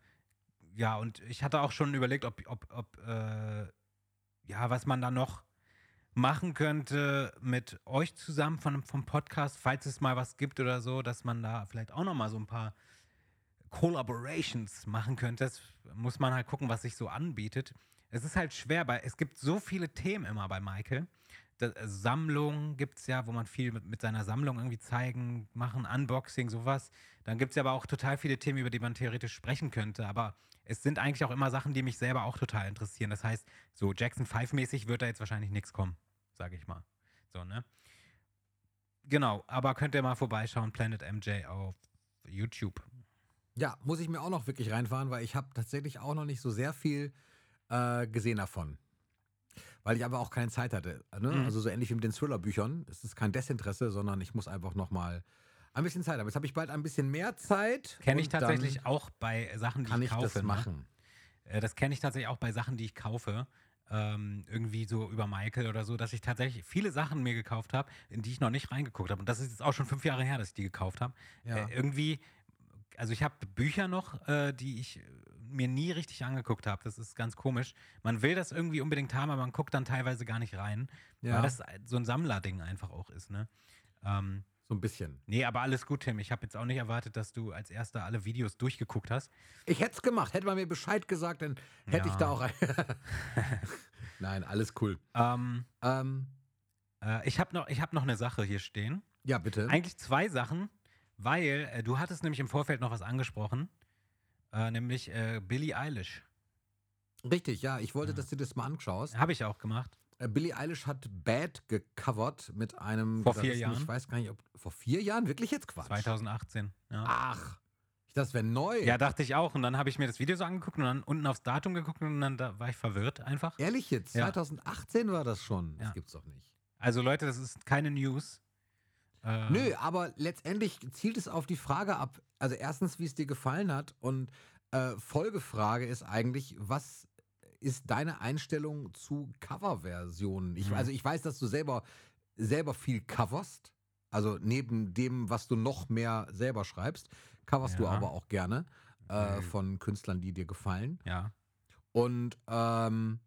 Speaker 2: ja, und ich hatte auch schon überlegt, ob, ob, ob äh, ja, was man da noch machen könnte mit euch zusammen von, vom Podcast, falls es mal was gibt oder so, dass man da vielleicht auch noch mal so ein paar Collaborations machen könnte. Das muss man halt gucken, was sich so anbietet. Es ist halt schwer, weil es gibt so viele Themen immer bei Michael. Da, äh, Sammlung gibt es ja, wo man viel mit, mit seiner Sammlung irgendwie zeigen, machen, Unboxing, sowas. Dann gibt es ja aber auch total viele Themen, über die man theoretisch sprechen könnte. Aber es sind eigentlich auch immer Sachen, die mich selber auch total interessieren. Das heißt, so Jackson 5-mäßig wird da jetzt wahrscheinlich nichts kommen, sage ich mal. So, ne? Genau, aber könnt ihr mal vorbeischauen, Planet MJ auf YouTube.
Speaker 3: Ja, muss ich mir auch noch wirklich reinfahren, weil ich habe tatsächlich auch noch nicht so sehr viel äh, gesehen davon. Weil ich aber auch keine Zeit hatte. Ne?
Speaker 2: Mhm.
Speaker 3: Also so ähnlich wie mit den Thriller-Büchern. Es ist kein Desinteresse, sondern ich muss einfach noch mal ein bisschen Zeit haben. Jetzt habe ich bald ein bisschen mehr Zeit.
Speaker 2: Kenne ich tatsächlich auch bei Sachen, die
Speaker 3: Kann
Speaker 2: ich
Speaker 3: ich
Speaker 2: kaufe.
Speaker 3: das
Speaker 2: ne?
Speaker 3: machen?
Speaker 2: Äh, Das kenne ich tatsächlich auch bei Sachen, die ich kaufe. Ähm, irgendwie so über Michael oder so, dass ich tatsächlich viele Sachen mir gekauft habe, in die ich noch nicht reingeguckt habe. Und das ist jetzt auch schon fünf Jahre her, dass ich die gekauft habe.
Speaker 3: Ja.
Speaker 2: Äh, irgendwie, also ich habe Bücher noch, äh, die ich äh, mir nie richtig angeguckt habe. Das ist ganz komisch. Man will das irgendwie unbedingt haben, aber man guckt dann teilweise gar nicht rein.
Speaker 3: Ja.
Speaker 2: Weil das so ein Sammlerding einfach auch ist, ne? Ähm,
Speaker 3: So ein bisschen.
Speaker 2: nee, aber alles gut, Tim. Ich habe jetzt auch nicht erwartet, dass du als erster alle Videos durchgeguckt hast.
Speaker 3: Ich hätte es gemacht. Hätte man mir Bescheid gesagt, dann hätte ich
Speaker 2: Ja.
Speaker 3: da auch. *laughs* Nein, alles cool.
Speaker 2: Ähm,
Speaker 3: Ähm,
Speaker 2: äh, ich habe noch, ich hab noch eine Sache hier stehen.
Speaker 3: ja, bitte.
Speaker 2: Eigentlich zwei Sachen, weil äh, du hattest nämlich im Vorfeld noch was angesprochen, äh, nämlich äh, Billie Eilish.
Speaker 3: Richtig, ja. Ich wollte,
Speaker 2: Ja.
Speaker 3: dass du das mal anschaust.
Speaker 2: Habe ich auch gemacht.
Speaker 3: Äh, Billie Eilish hat Bad gecovert mit einem.
Speaker 2: Vor vier Jahren?
Speaker 3: Ich weiß gar nicht, ob. Vor vier Jahren? Wirklich jetzt Quatsch?
Speaker 2: 2018. Ja.
Speaker 3: Ach, das wäre neu.
Speaker 2: ja, dachte ich auch. Und dann habe ich mir das Video so angeguckt und dann unten aufs Datum geguckt und dann da war ich verwirrt einfach.
Speaker 3: Ehrlich jetzt?
Speaker 2: Ja.
Speaker 3: 2018 war das schon. Das
Speaker 2: Ja.
Speaker 3: gibt's doch nicht.
Speaker 2: Also Leute, das ist keine News. Äh,
Speaker 3: Nö, aber letztendlich zielt es auf die Frage ab. Also erstens, wie es dir gefallen hat und äh, Folgefrage ist eigentlich, was ist deine Einstellung zu Coverversionen? Ich,
Speaker 2: Mhm.
Speaker 3: Also ich weiß, dass du selber selber viel coverst. Also neben dem, was du noch mehr selber schreibst, coverst du
Speaker 2: Ja.
Speaker 3: aber auch gerne äh, von Künstlern, die dir gefallen.
Speaker 2: Ja.
Speaker 3: Und ähm,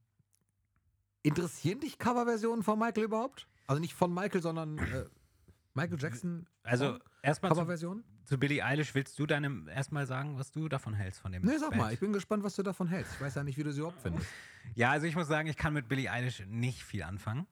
Speaker 3: interessieren dich Coverversionen von Michael überhaupt? Also nicht von Michael, sondern äh, Michael Jackson
Speaker 2: Also erstmal zu,
Speaker 3: Coverversion?
Speaker 2: zu Billie Eilish. Willst du deinem erstmal sagen, was du davon hältst von dem
Speaker 3: Nee, sag mal,
Speaker 2: Band?
Speaker 3: ich bin gespannt, was du davon hältst. Ich weiß ja nicht, wie du sie überhaupt findest.
Speaker 2: Ja, also ich muss sagen, ich kann mit Billie Eilish nicht viel anfangen.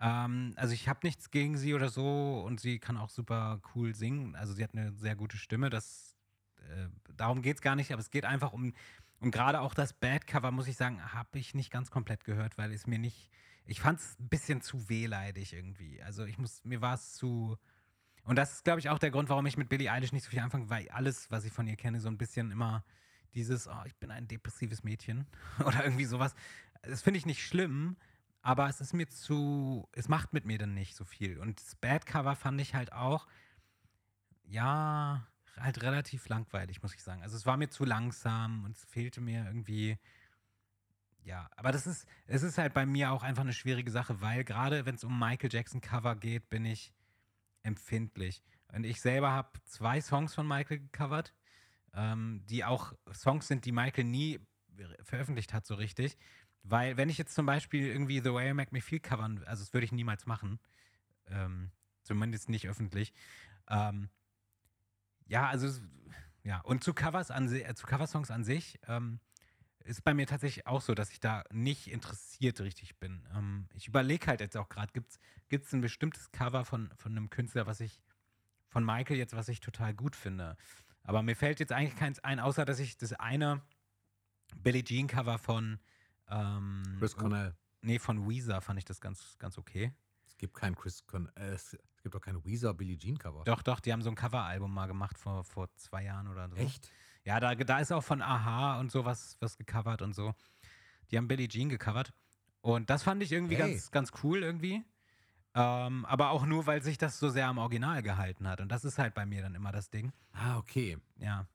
Speaker 2: Ähm, also ich habe nichts gegen sie oder so und sie kann auch super cool singen. Also sie hat eine sehr gute Stimme. Das, äh, darum geht es gar nicht, aber es geht einfach um, um gerade auch das Bad-Cover, muss ich sagen, habe ich nicht ganz komplett gehört, weil es mir nicht, ich fand es ein bisschen zu wehleidig irgendwie. Also ich muss, mir war es zu, und das ist, glaube ich, auch der Grund, warum ich mit Billie Eilish nicht so viel anfange, weil alles, was ich von ihr kenne, so ein bisschen immer dieses, oh, ich bin ein depressives Mädchen *laughs* oder irgendwie sowas. Das finde ich nicht schlimm, aber es ist mir zu, es macht mit mir dann nicht so viel. Und das Bad Cover fand ich halt auch, ja, halt relativ langweilig, muss ich sagen. Also es war mir zu langsam und es fehlte mir irgendwie, ja, aber das ist, es ist halt bei mir auch einfach eine schwierige Sache, weil gerade wenn es um Michael Jackson Cover geht, bin ich empfindlich. Und ich selber habe zwei Songs von Michael gecovert, ähm, die auch Songs sind, die Michael nie veröffentlicht hat, so richtig. Weil, wenn ich jetzt zum Beispiel irgendwie The Way You Make Me Feel covern, also das würde ich niemals machen, ähm, zumindest nicht öffentlich. Ähm, ja, also, ja, und zu Covers an äh, zu Coversongs an sich ähm, ist bei mir tatsächlich auch so, dass ich da nicht interessiert richtig bin. Ähm, ich überlege halt jetzt auch gerade, gibt es ein bestimmtes Cover von, von einem Künstler, was ich, von Michael jetzt, was ich total gut finde. Aber mir fällt jetzt eigentlich keins ein, außer dass ich das eine Billie Jean Cover von ähm,
Speaker 3: Chris Cornell.
Speaker 2: Nee, von Weezer fand ich das ganz, ganz okay.
Speaker 3: Es gibt kein Chris Cornell. Äh, es, es gibt doch keine Weezer Billie Jean Cover.
Speaker 2: Doch, doch, die haben so ein Coveralbum mal gemacht vor, vor zwei Jahren oder so.
Speaker 3: Echt?
Speaker 2: Ja, da, da ist auch von Aha und sowas was gecovert und so. Die haben Billie Jean gecovert. Und das fand ich irgendwie
Speaker 3: Hey.
Speaker 2: ganz, ganz cool irgendwie. Ähm, aber auch nur, weil sich das so sehr am Original gehalten hat. Und das ist halt bei mir dann immer das Ding.
Speaker 3: Ah, okay.
Speaker 2: Ja.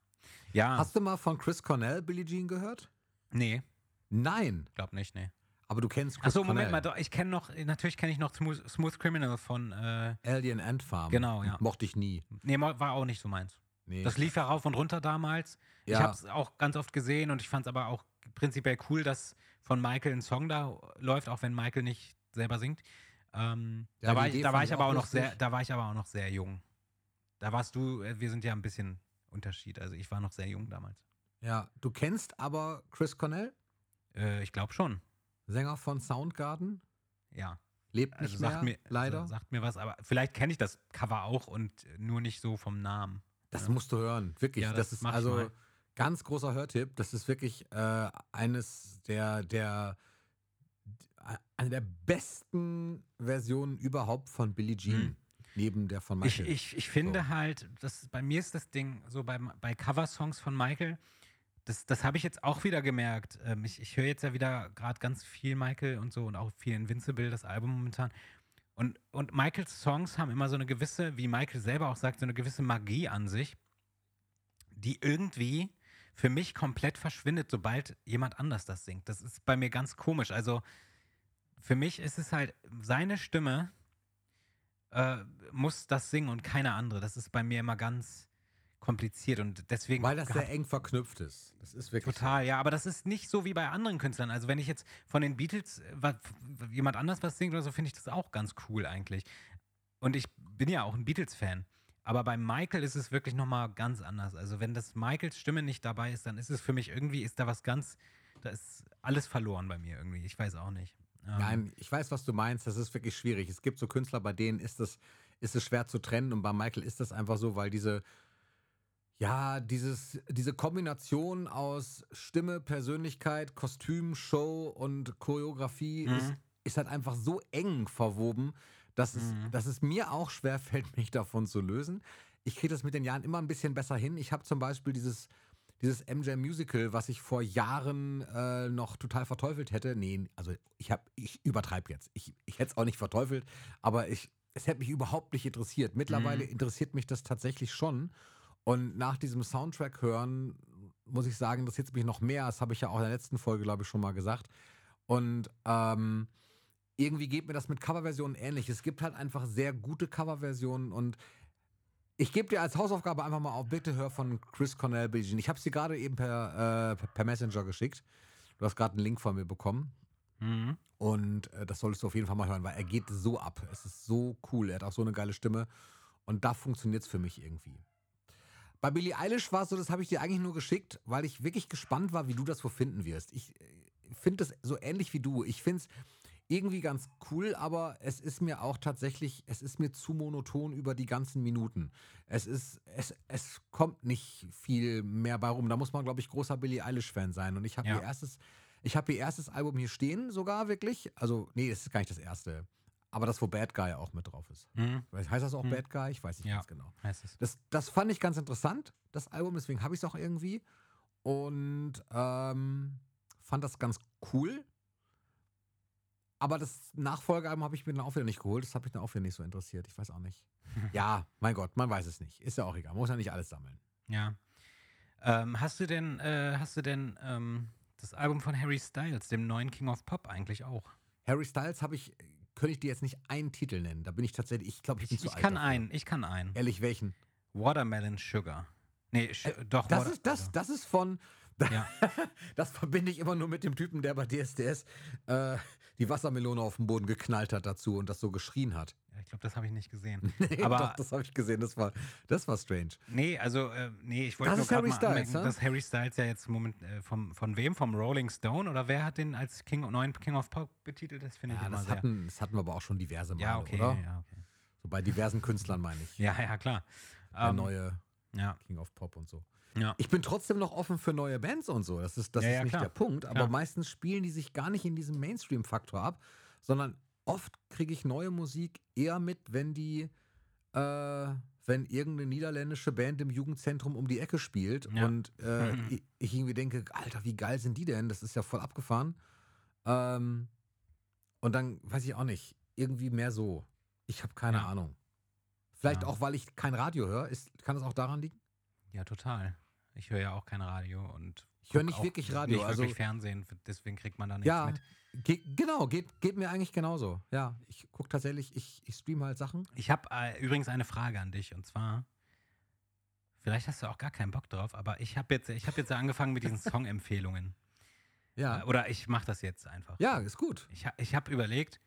Speaker 2: Ja.
Speaker 3: Hast du mal von Chris Cornell Billie Jean gehört?
Speaker 2: nee,
Speaker 3: Nein.
Speaker 2: glaub nicht, nee.
Speaker 3: Aber du kennst Chris
Speaker 2: Achso, Moment
Speaker 3: Cornell.
Speaker 2: mal, doch, ich kenne noch, natürlich kenne ich noch Smooth, Smooth Criminal von, äh,
Speaker 3: Alien Ant Farm.
Speaker 2: Genau, ja.
Speaker 3: Mochte ich nie.
Speaker 2: nee, war auch nicht so meins.
Speaker 3: Nee.
Speaker 2: Das lief ja rauf und runter damals. Ich
Speaker 3: Ja.
Speaker 2: habe es auch ganz oft gesehen und ich fand es aber auch prinzipiell cool, dass von Michael ein Song da läuft, auch wenn Michael nicht selber singt. Ähm,
Speaker 3: Ja,
Speaker 2: da war ich, da war
Speaker 3: ich
Speaker 2: ich aber
Speaker 3: auch
Speaker 2: noch sehr, da war ich aber auch noch sehr jung. Da warst du, äh, wir sind ja ein bisschen Unterschied. Also ich war noch sehr jung damals.
Speaker 3: ja, du kennst aber Chris Cornell,
Speaker 2: Äh, ich glaube schon.
Speaker 3: Sänger von Soundgarden,
Speaker 2: Ja.
Speaker 3: lebt
Speaker 2: Also
Speaker 3: nicht
Speaker 2: sagt
Speaker 3: mehr,
Speaker 2: mir,
Speaker 3: leider.
Speaker 2: Also sagt mir was, aber vielleicht kenne ich das Cover auch und nur nicht so vom Namen.
Speaker 3: Das
Speaker 2: Ja.
Speaker 3: musst du hören, wirklich.
Speaker 2: Ja,
Speaker 3: das,
Speaker 2: das
Speaker 3: ist
Speaker 2: ich
Speaker 3: also
Speaker 2: mal.
Speaker 3: ganz großer Hörtipp. Das ist wirklich äh, eines der, der eine der besten Versionen überhaupt von Billie Jean,
Speaker 2: Mhm.
Speaker 3: neben der von
Speaker 2: Ich,
Speaker 3: Michael.
Speaker 2: ich, ich finde
Speaker 3: So.
Speaker 2: halt, das, bei mir ist das Ding so bei, bei Coversongs von Michael, das, das habe ich jetzt auch wieder gemerkt. Ähm, ich ich höre jetzt ja wieder gerade ganz viel Michael und so und auch viel Invincible, das Album momentan. Und, und Michaels Songs haben immer so eine gewisse, wie Michael selber auch sagt, so eine gewisse Magie an sich, die irgendwie für mich komplett verschwindet, sobald jemand anders das singt. Das ist bei mir ganz komisch. Also für mich ist es halt seine Stimme, äh, muss das singen und keine andere. Das ist bei mir immer ganz kompliziert und deswegen.
Speaker 3: Weil das sehr eng verknüpft ist. Das ist wirklich.
Speaker 2: Total, ja, aber das ist nicht so wie bei anderen Künstlern. Also wenn ich jetzt von den Beatles äh, wa- f- jemand anders was singt oder so, finde ich das auch ganz cool eigentlich. Und ich bin ja auch ein Beatles-Fan. Aber bei Michael ist es wirklich nochmal ganz anders. Also wenn das Michaels Stimme nicht dabei ist, dann ist es für mich irgendwie, ist da was ganz, da ist alles verloren bei mir irgendwie. Ich weiß auch nicht. Ähm,
Speaker 3: Nein, ich weiß, was du meinst. Das ist wirklich schwierig. Es gibt so Künstler, bei denen ist es, ist es schwer zu trennen. Und bei Michael ist das einfach so, weil diese, ja, dieses, diese Kombination aus Stimme, Persönlichkeit, Kostüm, Show und Choreografie
Speaker 2: Mhm.
Speaker 3: ist, ist halt einfach so eng verwoben, dass es,
Speaker 2: Mhm.
Speaker 3: dass es mir auch schwer fällt, *laughs* mich davon zu lösen. Ich kriege das mit den Jahren immer ein bisschen besser hin. Ich habe zum Beispiel dieses, dieses MJ Musical, was ich vor Jahren äh, noch total verteufelt hätte. Nee, also ich habe, ich übertreibe jetzt. Ich, ich hätte es auch nicht verteufelt, aber ich, es hätte mich überhaupt nicht interessiert. Mittlerweile
Speaker 2: Mhm.
Speaker 3: interessiert mich das tatsächlich schon. Und nach diesem Soundtrack hören, muss ich sagen, interessiert es mich noch mehr. Das habe ich ja auch in der letzten Folge, glaube ich, schon mal gesagt. Und ähm, irgendwie geht mir das mit Coverversionen ähnlich. Es gibt halt einfach sehr gute Coverversionen und ich gebe dir als Hausaufgabe einfach mal auf, bitte hör von Chris Cornell Billie Jean. Ich habe sie gerade eben per, äh, per Messenger geschickt. Du hast gerade einen Link von mir bekommen.
Speaker 2: Mhm.
Speaker 3: Und äh, das solltest du auf jeden Fall mal hören, weil er geht so ab. Es ist so cool. Er hat auch so eine geile Stimme. Und da funktioniert es für mich irgendwie. Bei Billie Eilish war es so, das habe ich dir eigentlich nur geschickt, weil ich wirklich gespannt war, wie du das wo finden wirst. Ich äh, finde das so ähnlich wie du. Ich finde es irgendwie ganz cool, aber es ist mir auch tatsächlich, es ist mir zu monoton über die ganzen Minuten. Es ist, es, es kommt nicht viel mehr bei rum. Da muss man, glaube ich, großer Billie Eilish-Fan sein. Und ich habe
Speaker 2: Ja.
Speaker 3: ihr erstes, ich habe ihr erstes Album hier stehen, sogar wirklich. Also, nee, das ist gar nicht das erste. Aber das, wo Bad Guy auch mit drauf ist.
Speaker 2: Mhm.
Speaker 3: Heißt das auch
Speaker 2: Hm.
Speaker 3: Bad Guy? Ich weiß nicht
Speaker 2: Ja.
Speaker 3: ganz genau.
Speaker 2: Heißt es.
Speaker 3: Das, das fand ich ganz interessant, das Album, deswegen habe ich es auch irgendwie. Und ähm, fand das ganz cool. Aber das Nachfolgealbum habe ich mir dann auch wieder nicht geholt. Das habe ich dann auch wieder nicht so interessiert. Ich weiß auch nicht. *laughs* ja, mein Gott, man weiß es nicht. Ist ja auch egal. Man muss ja nicht alles sammeln.
Speaker 2: Ja. Ähm, hast du denn, äh, hast du denn ähm, das Album von Harry Styles, dem neuen King of Pop, eigentlich auch?
Speaker 3: Harry Styles habe ich, könnte ich dir jetzt nicht einen Titel nennen. Da bin ich tatsächlich, ich glaube, ich bin
Speaker 2: Ich,
Speaker 3: zu
Speaker 2: ich
Speaker 3: alt.
Speaker 2: kann
Speaker 3: dafür.
Speaker 2: einen, ich kann einen.
Speaker 3: Ehrlich, welchen?
Speaker 2: Watermelon Sugar. Nee, Sch doch.
Speaker 3: Äh, Das
Speaker 2: Water-
Speaker 3: ist, das, das ist von, *laughs*
Speaker 2: Ja.
Speaker 3: das verbinde ich immer nur mit dem Typen, der bei DSDS äh, die Wassermelone auf den Boden geknallt hat dazu und das so geschrien hat.
Speaker 2: Ja, ich glaube, das habe ich nicht gesehen. *laughs*
Speaker 3: Nee,
Speaker 2: Aber-
Speaker 3: doch, das habe ich gesehen, das war, das war strange.
Speaker 2: Nee, also, äh, nee, ich wollte nur gerade
Speaker 3: Harry
Speaker 2: mal
Speaker 3: Styles,
Speaker 2: anmerken, dass Harry Styles ja jetzt moment, äh, vom, von wem? Vom Rolling Stone? Oder wer hat den als King, neuen King of Pop betitelt? Das finde ich
Speaker 3: Ja,
Speaker 2: immer
Speaker 3: das
Speaker 2: sehr.
Speaker 3: hatten, das hatten wir aber auch schon diverse Male,
Speaker 2: ja, okay,
Speaker 3: oder?
Speaker 2: ja, okay.
Speaker 3: So bei diversen Künstlern meine ich.
Speaker 2: Ja, ja, klar.
Speaker 3: Der
Speaker 2: Ähm,
Speaker 3: neue
Speaker 2: ja,
Speaker 3: King of Pop und so.
Speaker 2: Ja.
Speaker 3: Ich bin trotzdem noch offen für neue Bands und so. Das ist, das
Speaker 2: Ja,
Speaker 3: ist
Speaker 2: ja,
Speaker 3: nicht
Speaker 2: klar.
Speaker 3: der Punkt. Aber meistens spielen die sich gar nicht in diesem Mainstream-Faktor ab, sondern oft kriege ich neue Musik eher mit, wenn die, äh, wenn irgendeine niederländische Band im Jugendzentrum um die Ecke spielt und äh, *laughs* ich, ich irgendwie denke, Alter, wie geil sind die denn? Das ist ja voll abgefahren. Ähm, und dann weiß ich auch nicht, irgendwie mehr so. Ich habe keine. Ahnung. Vielleicht auch, weil ich kein Radio höre. Ist, kann das auch daran liegen?
Speaker 2: Ja, total. Ich höre ja auch kein Radio und
Speaker 3: Ich höre nicht wirklich Radio.
Speaker 2: Nicht
Speaker 3: also
Speaker 2: wirklich Fernsehen, deswegen kriegt man da nichts
Speaker 3: ja,
Speaker 2: mit.
Speaker 3: ge genau, geht, geht mir eigentlich genauso. Ja, ich gucke tatsächlich, ich, ich streame halt Sachen.
Speaker 2: Ich habe äh, übrigens eine Frage an dich und zwar, vielleicht hast du auch gar keinen Bock drauf, aber ich habe jetzt, ich hab jetzt angefangen mit diesen *laughs* Songempfehlungen.
Speaker 3: Ja,
Speaker 2: Äh, Oder ich mache das jetzt einfach.
Speaker 3: ja, ist gut.
Speaker 2: Ich, ich habe überlegt,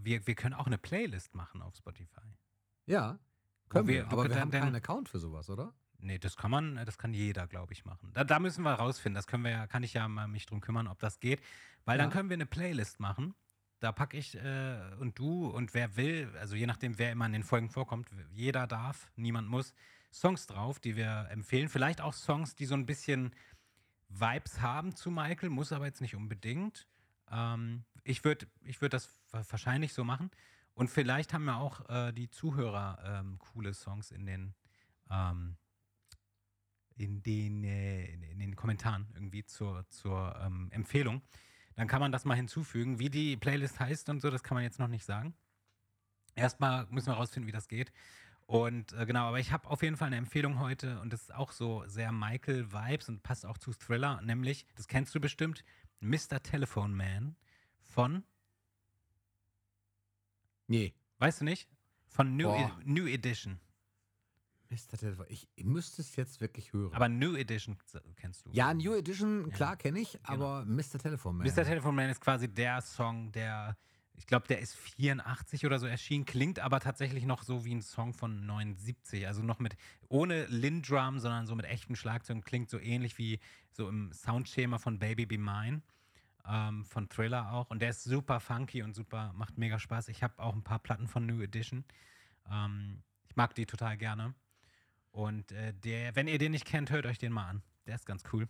Speaker 2: wir, wir können auch eine Playlist machen auf Spotify.
Speaker 3: Ja, können
Speaker 2: wir-
Speaker 3: wir. Aber wir haben
Speaker 2: dann-
Speaker 3: keinen Account für sowas, oder?
Speaker 2: Nee, das kann man, das kann jeder, glaube ich, machen. Da, da müssen wir rausfinden. Das können wir ja, kann ich ja mal mich drum kümmern, ob das geht. Weil dann
Speaker 3: Ja.
Speaker 2: können wir eine Playlist machen. Da packe ich äh, und du und wer will, also je nachdem, wer immer in den Folgen vorkommt, jeder darf, niemand muss, Songs drauf, die wir empfehlen. Vielleicht auch Songs, die so ein bisschen Vibes haben zu Michael, muss aber jetzt nicht unbedingt. Ähm, ich würde ich würd das wa- wahrscheinlich so machen. Und vielleicht haben ja auch äh, die Zuhörer ähm, coole Songs in den, ähm, in, den äh, in, den Kommentaren irgendwie zur, zur ähm, Empfehlung. Dann kann man das mal hinzufügen. Wie die Playlist heißt und so, das kann man jetzt noch nicht sagen. Erstmal müssen wir rausfinden, wie das geht. Und äh, genau, aber ich habe auf jeden Fall eine Empfehlung heute und das ist auch so sehr Michael-Vibes und passt auch zu Thriller, nämlich, das kennst du bestimmt, Mr. Telephone Man von,
Speaker 3: Nee.
Speaker 2: weißt du nicht? Von New. E- New Edition.
Speaker 3: Mr. Telefon. Ich, ich müsste es jetzt wirklich hören.
Speaker 2: Aber New Edition kennst du.
Speaker 3: ja, New Edition,
Speaker 2: Ja.
Speaker 3: klar kenne ich, aber Mr. Telefon Man.
Speaker 2: Mr. Telephone Man ist quasi der Song, der, ich glaube, der ist 84 oder so erschienen, klingt aber tatsächlich noch so wie ein Song von 79. Also noch mit, ohne Lindrum, sondern so mit echten Schlagzeugen, klingt so ähnlich wie so im Soundschema von Baby Be Mine. Ähm, von Thriller auch. Und der ist super funky und super, macht mega Spaß. Ich habe auch ein paar Platten von New Edition. Ähm, ich mag die total gerne. Und äh, der, wenn ihr den nicht kennt, hört euch den mal an. Der ist ganz cool.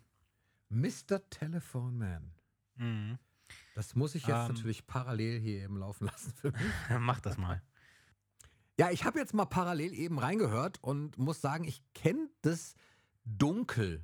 Speaker 3: Mr. Telephone Man.
Speaker 2: Mhm.
Speaker 3: Das muss ich jetzt
Speaker 2: Ähm.
Speaker 3: natürlich parallel hier eben laufen lassen für mich. *laughs*
Speaker 2: Mach das mal.
Speaker 3: Ja, ich habe jetzt mal parallel eben reingehört und muss sagen, ich kenne das dunkel.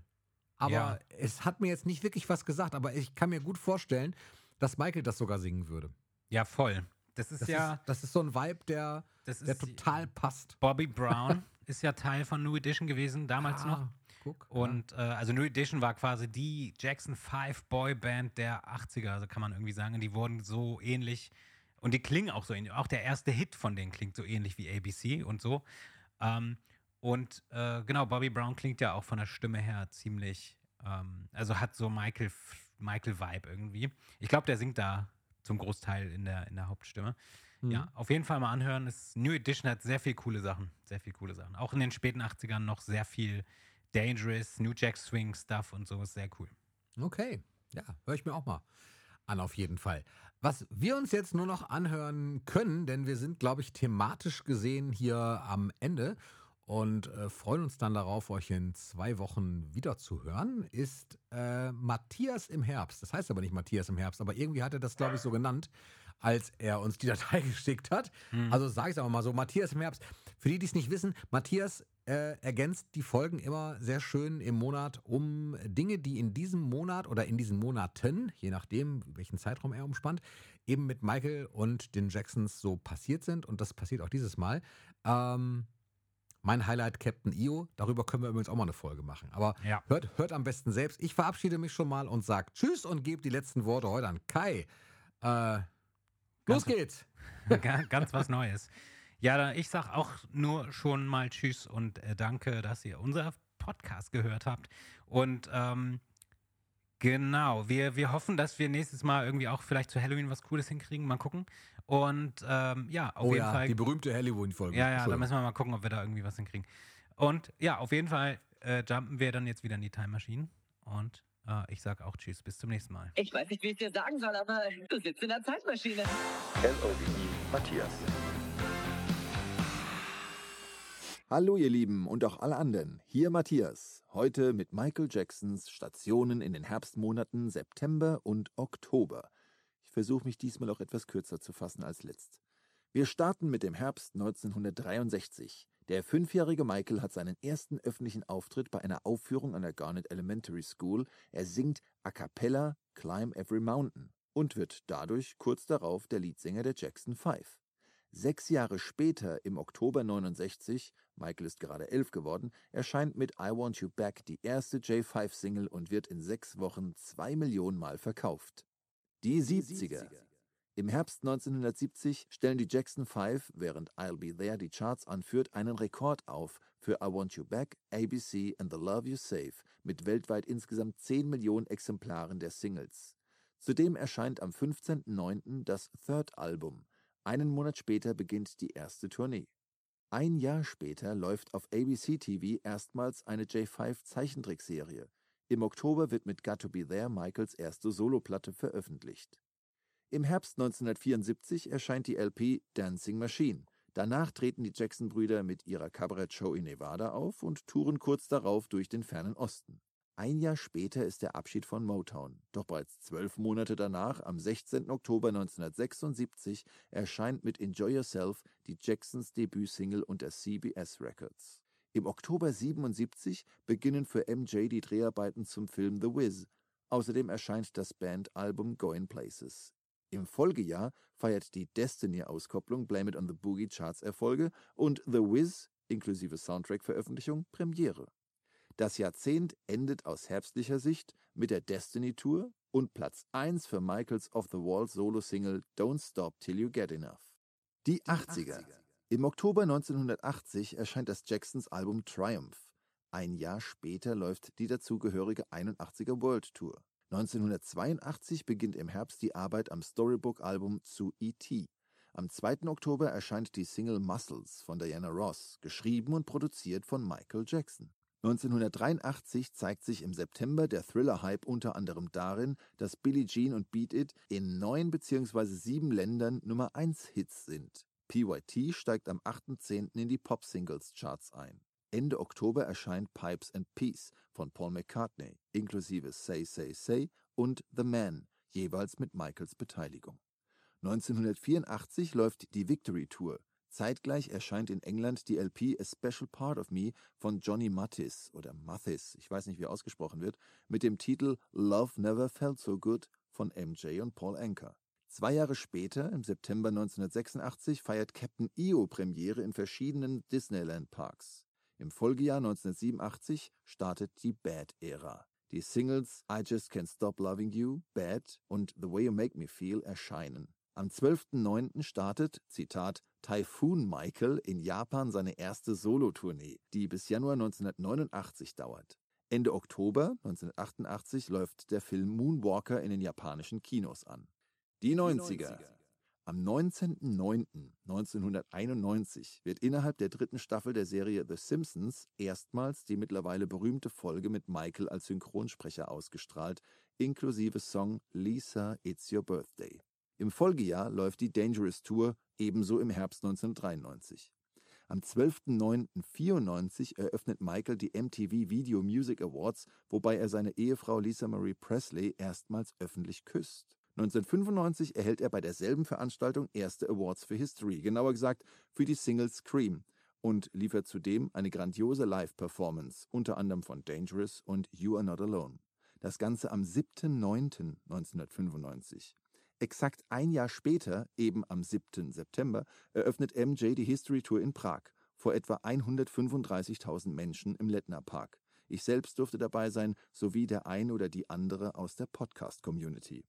Speaker 3: Aber
Speaker 2: Ja.
Speaker 3: es hat mir jetzt nicht wirklich was gesagt, aber ich kann mir gut vorstellen, dass Michael das sogar singen würde.
Speaker 2: Ja, voll. Das ist
Speaker 3: Das,
Speaker 2: ja,
Speaker 3: ist, das ist so ein Vibe, der,
Speaker 2: das
Speaker 3: der total passt.
Speaker 2: Bobby Brown *laughs* ist ja Teil von New Edition gewesen, damals noch.
Speaker 3: Ah, Guck.
Speaker 2: Und äh, also New Edition war quasi die Jackson 5 Boyband der 80er, also kann man irgendwie sagen. Und die wurden so ähnlich und die klingen auch so ähnlich. Auch der erste Hit von denen klingt so ähnlich wie ABC und so. Ähm, und äh, genau, Bobby Brown klingt ja auch von der Stimme her ziemlich, ähm, also hat so Michael, Michael Vibe irgendwie. Ich glaube, der singt da zum Großteil in der, in der Hauptstimme.
Speaker 3: Mhm.
Speaker 2: Ja, auf jeden Fall mal anhören. Das New Edition hat sehr viel coole Sachen. Sehr viel coole Sachen. Auch in den späten 80ern noch sehr viel Dangerous, New Jack Swing Stuff und so ist sehr cool.
Speaker 3: Okay, ja, höre ich mir auch mal an, auf jeden Fall. Was wir uns jetzt nur noch anhören können, denn wir sind, glaube ich, thematisch gesehen hier am Ende und äh, freuen uns dann darauf, euch in zwei Wochen wieder zu hören, ist äh, Matthias im Herbst. Das heißt aber nicht Matthias im Herbst, aber irgendwie hat er das, glaube ich, so genannt, als er uns die Datei *laughs* geschickt hat. Also sage ich es aber mal so, Matthias im Herbst. Für die, die es nicht wissen, Matthias äh, ergänzt die Folgen immer sehr schön im Monat um Dinge, die in diesem Monat oder in diesen Monaten, je nachdem, welchen Zeitraum er umspannt, eben mit Michael und den Jacksons so passiert sind. Und das passiert auch dieses Mal. Ähm, mein Highlight Captain Io, darüber können wir übrigens auch mal eine Folge machen. Aber
Speaker 2: Ja.
Speaker 3: hört, hört am besten selbst. Ich verabschiede mich schon mal und sage Tschüss und gebe die letzten Worte heute an Kai. Äh, los
Speaker 2: Ganz-
Speaker 3: geht's. *laughs*
Speaker 2: Ga- Ganz was Neues. Ja, ich sag auch nur schon mal Tschüss und äh, danke, dass ihr unser Podcast gehört habt. Und ähm, genau, wir, wir hoffen, dass wir nächstes Mal irgendwie auch vielleicht zu Halloween was Cooles hinkriegen. Mal gucken. Und ähm, ja, auf
Speaker 3: oh
Speaker 2: jeden
Speaker 3: ja,
Speaker 2: Fall.
Speaker 3: die berühmte Halloween-Folge.
Speaker 2: Ja, ja, da müssen wir mal gucken, ob wir da irgendwie was hinkriegen. Und ja, auf jeden Fall äh, jumpen wir dann jetzt wieder in die Time Machine. Und ich sage auch Tschüss, bis zum nächsten Mal.
Speaker 5: Ich weiß nicht, wie ich dir sagen soll, aber du sitzt in der Zeitmaschine.
Speaker 6: LOVE Matthias.
Speaker 7: Hallo ihr Lieben und auch alle anderen, hier Matthias, heute mit Michael Jacksons Stationen in den Herbstmonaten September und Oktober. Ich versuche mich diesmal auch etwas kürzer zu fassen als letzt. Wir starten mit dem Herbst 1963. Der fünfjährige Michael hat seinen ersten öffentlichen Auftritt bei einer Aufführung an der Garnet Elementary School. Er singt a cappella Climb Every Mountain und wird dadurch kurz darauf der Leadsänger der Jackson Five. Sechs Jahre später, im Oktober 69, Michael ist gerade elf geworden, erscheint mit I Want You Back die erste J5-Single und wird in sechs Wochen zwei Millionen Mal verkauft. Die 70er. Im Herbst 1970 stellen die Jackson 5, während I'll Be There die Charts anführt, einen Rekord auf für I Want You Back, ABC and The Love You Save mit weltweit insgesamt 10 Millionen Exemplaren der Singles. Zudem erscheint am 15.09. das Third Album. Einen Monat später beginnt die erste Tournee. Ein Jahr später läuft auf ABC TV erstmals eine J5 Zeichentrickserie. Im Oktober wird mit Got to Be There Michaels erste Soloplatte veröffentlicht. Im Herbst 1974 erscheint die LP Dancing Machine. Danach treten die Jackson-Brüder mit ihrer Kabarett-Show in Nevada auf und touren kurz darauf durch den fernen Osten. Ein Jahr später ist der Abschied von Motown. Doch bereits zwölf Monate danach, am 16. Oktober 1976, erscheint mit Enjoy Yourself die Jacksons Debütsingle unter CBS Records. Im Oktober 77 beginnen für MJ die Dreharbeiten zum Film The Wiz. Außerdem erscheint das Bandalbum Going Places. Im Folgejahr feiert die Destiny-Auskopplung Blame It on the Boogie Charts Erfolge und The Wiz inklusive Soundtrack-Veröffentlichung Premiere. Das Jahrzehnt endet aus herbstlicher Sicht mit der Destiny Tour und Platz 1 für Michaels Off the Wall Solo-Single Don't Stop Till You Get Enough. Die 80er. Im Oktober 1980 erscheint das Jacksons Album Triumph. Ein Jahr später läuft die dazugehörige 81er World Tour. 1982 beginnt im Herbst die Arbeit am Storybook-Album zu E.T. Am 2. Oktober erscheint die Single Muscles von Diana Ross, geschrieben und produziert von Michael Jackson. 1983 zeigt sich im September der Thriller-Hype unter anderem darin, dass Billie Jean und Beat It in neun bzw. sieben Ländern Nummer 1 Hits sind. PYT steigt am 8.10. in die Pop-Singles-Charts ein. Ende Oktober erscheint Pipes and Peace von Paul McCartney, inklusive Say Say Say und The Man, jeweils mit Michaels Beteiligung. 1984 läuft die Victory Tour, Zeitgleich erscheint in England die LP A Special Part of Me von Johnny Mathis oder Mathis, ich weiß nicht, wie ausgesprochen wird, mit dem Titel Love Never Felt So Good von MJ und Paul Anker. Zwei Jahre später, im September 1986, feiert Captain EO Premiere in verschiedenen Disneyland Parks. Im Folgejahr 1987 startet die Bad-Ära. Die Singles I Just Can't Stop Loving You, Bad und The Way You Make Me Feel erscheinen. Am 12.09. startet, Zitat, Typhoon Michael in Japan seine erste Solotournee, die bis Januar 1989 dauert. Ende Oktober 1988 läuft der Film Moonwalker in den japanischen Kinos an. Die 90er. Am 19.09.1991 wird innerhalb der dritten Staffel der Serie The Simpsons erstmals die mittlerweile berühmte Folge mit Michael als Synchronsprecher ausgestrahlt, inklusive Song Lisa It's Your Birthday. Im Folgejahr läuft die Dangerous Tour, ebenso im Herbst 1993. Am 12.09.94 eröffnet Michael die MTV Video Music Awards, wobei er seine Ehefrau Lisa Marie Presley erstmals öffentlich küsst. 1995 erhält er bei derselben Veranstaltung erste Awards für History, genauer gesagt für die Single Scream, und liefert zudem eine grandiose Live-Performance, unter anderem von Dangerous und You Are Not Alone. Das Ganze am 7.09.1995. Exakt ein Jahr später, eben am 7. September, eröffnet MJ die History Tour in Prag vor etwa 135.000 Menschen im Lettner Park. Ich selbst durfte dabei sein, sowie der ein oder die andere aus der Podcast-Community.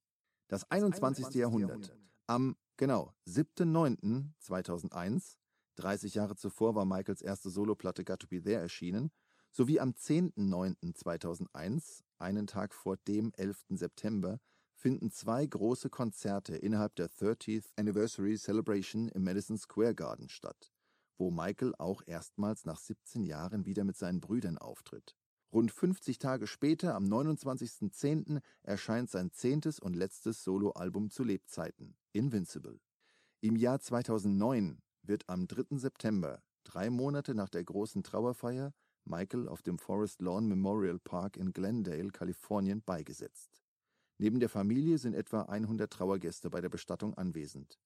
Speaker 7: Das 21. Das Jahrhundert. Jahrhundert. Am, genau, 7.9.2001, 30 Jahre zuvor war Michaels erste Soloplatte Got to Be There erschienen, sowie am 10.9.2001, einen Tag vor dem 11. September, finden zwei große Konzerte innerhalb der 30th Anniversary Celebration im Madison Square Garden statt, wo Michael auch erstmals nach 17 Jahren wieder mit seinen Brüdern auftritt. Rund 50 Tage später, am 29.10., erscheint sein zehntes und letztes Soloalbum zu Lebzeiten, Invincible. Im Jahr 2009 wird am 3. September, drei Monate nach der großen Trauerfeier, Michael auf dem Forest Lawn Memorial Park in Glendale, Kalifornien, beigesetzt. Neben der Familie sind etwa 100 Trauergäste bei der Bestattung anwesend.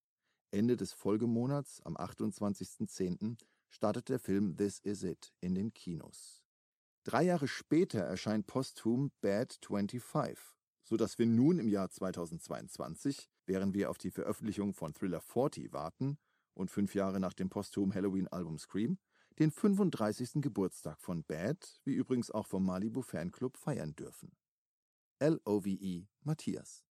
Speaker 7: Ende des Folgemonats, am 28.10., startet der Film This Is It in den Kinos. Drei Jahre später erscheint posthum Bad 25, sodass wir nun im Jahr 2022, während wir auf die Veröffentlichung von Thriller 40 warten, und fünf Jahre nach dem posthum Halloween-Album Scream den 35. Geburtstag von Bad, wie übrigens auch vom Malibu Fanclub, feiern dürfen. L-O-V-E Matthias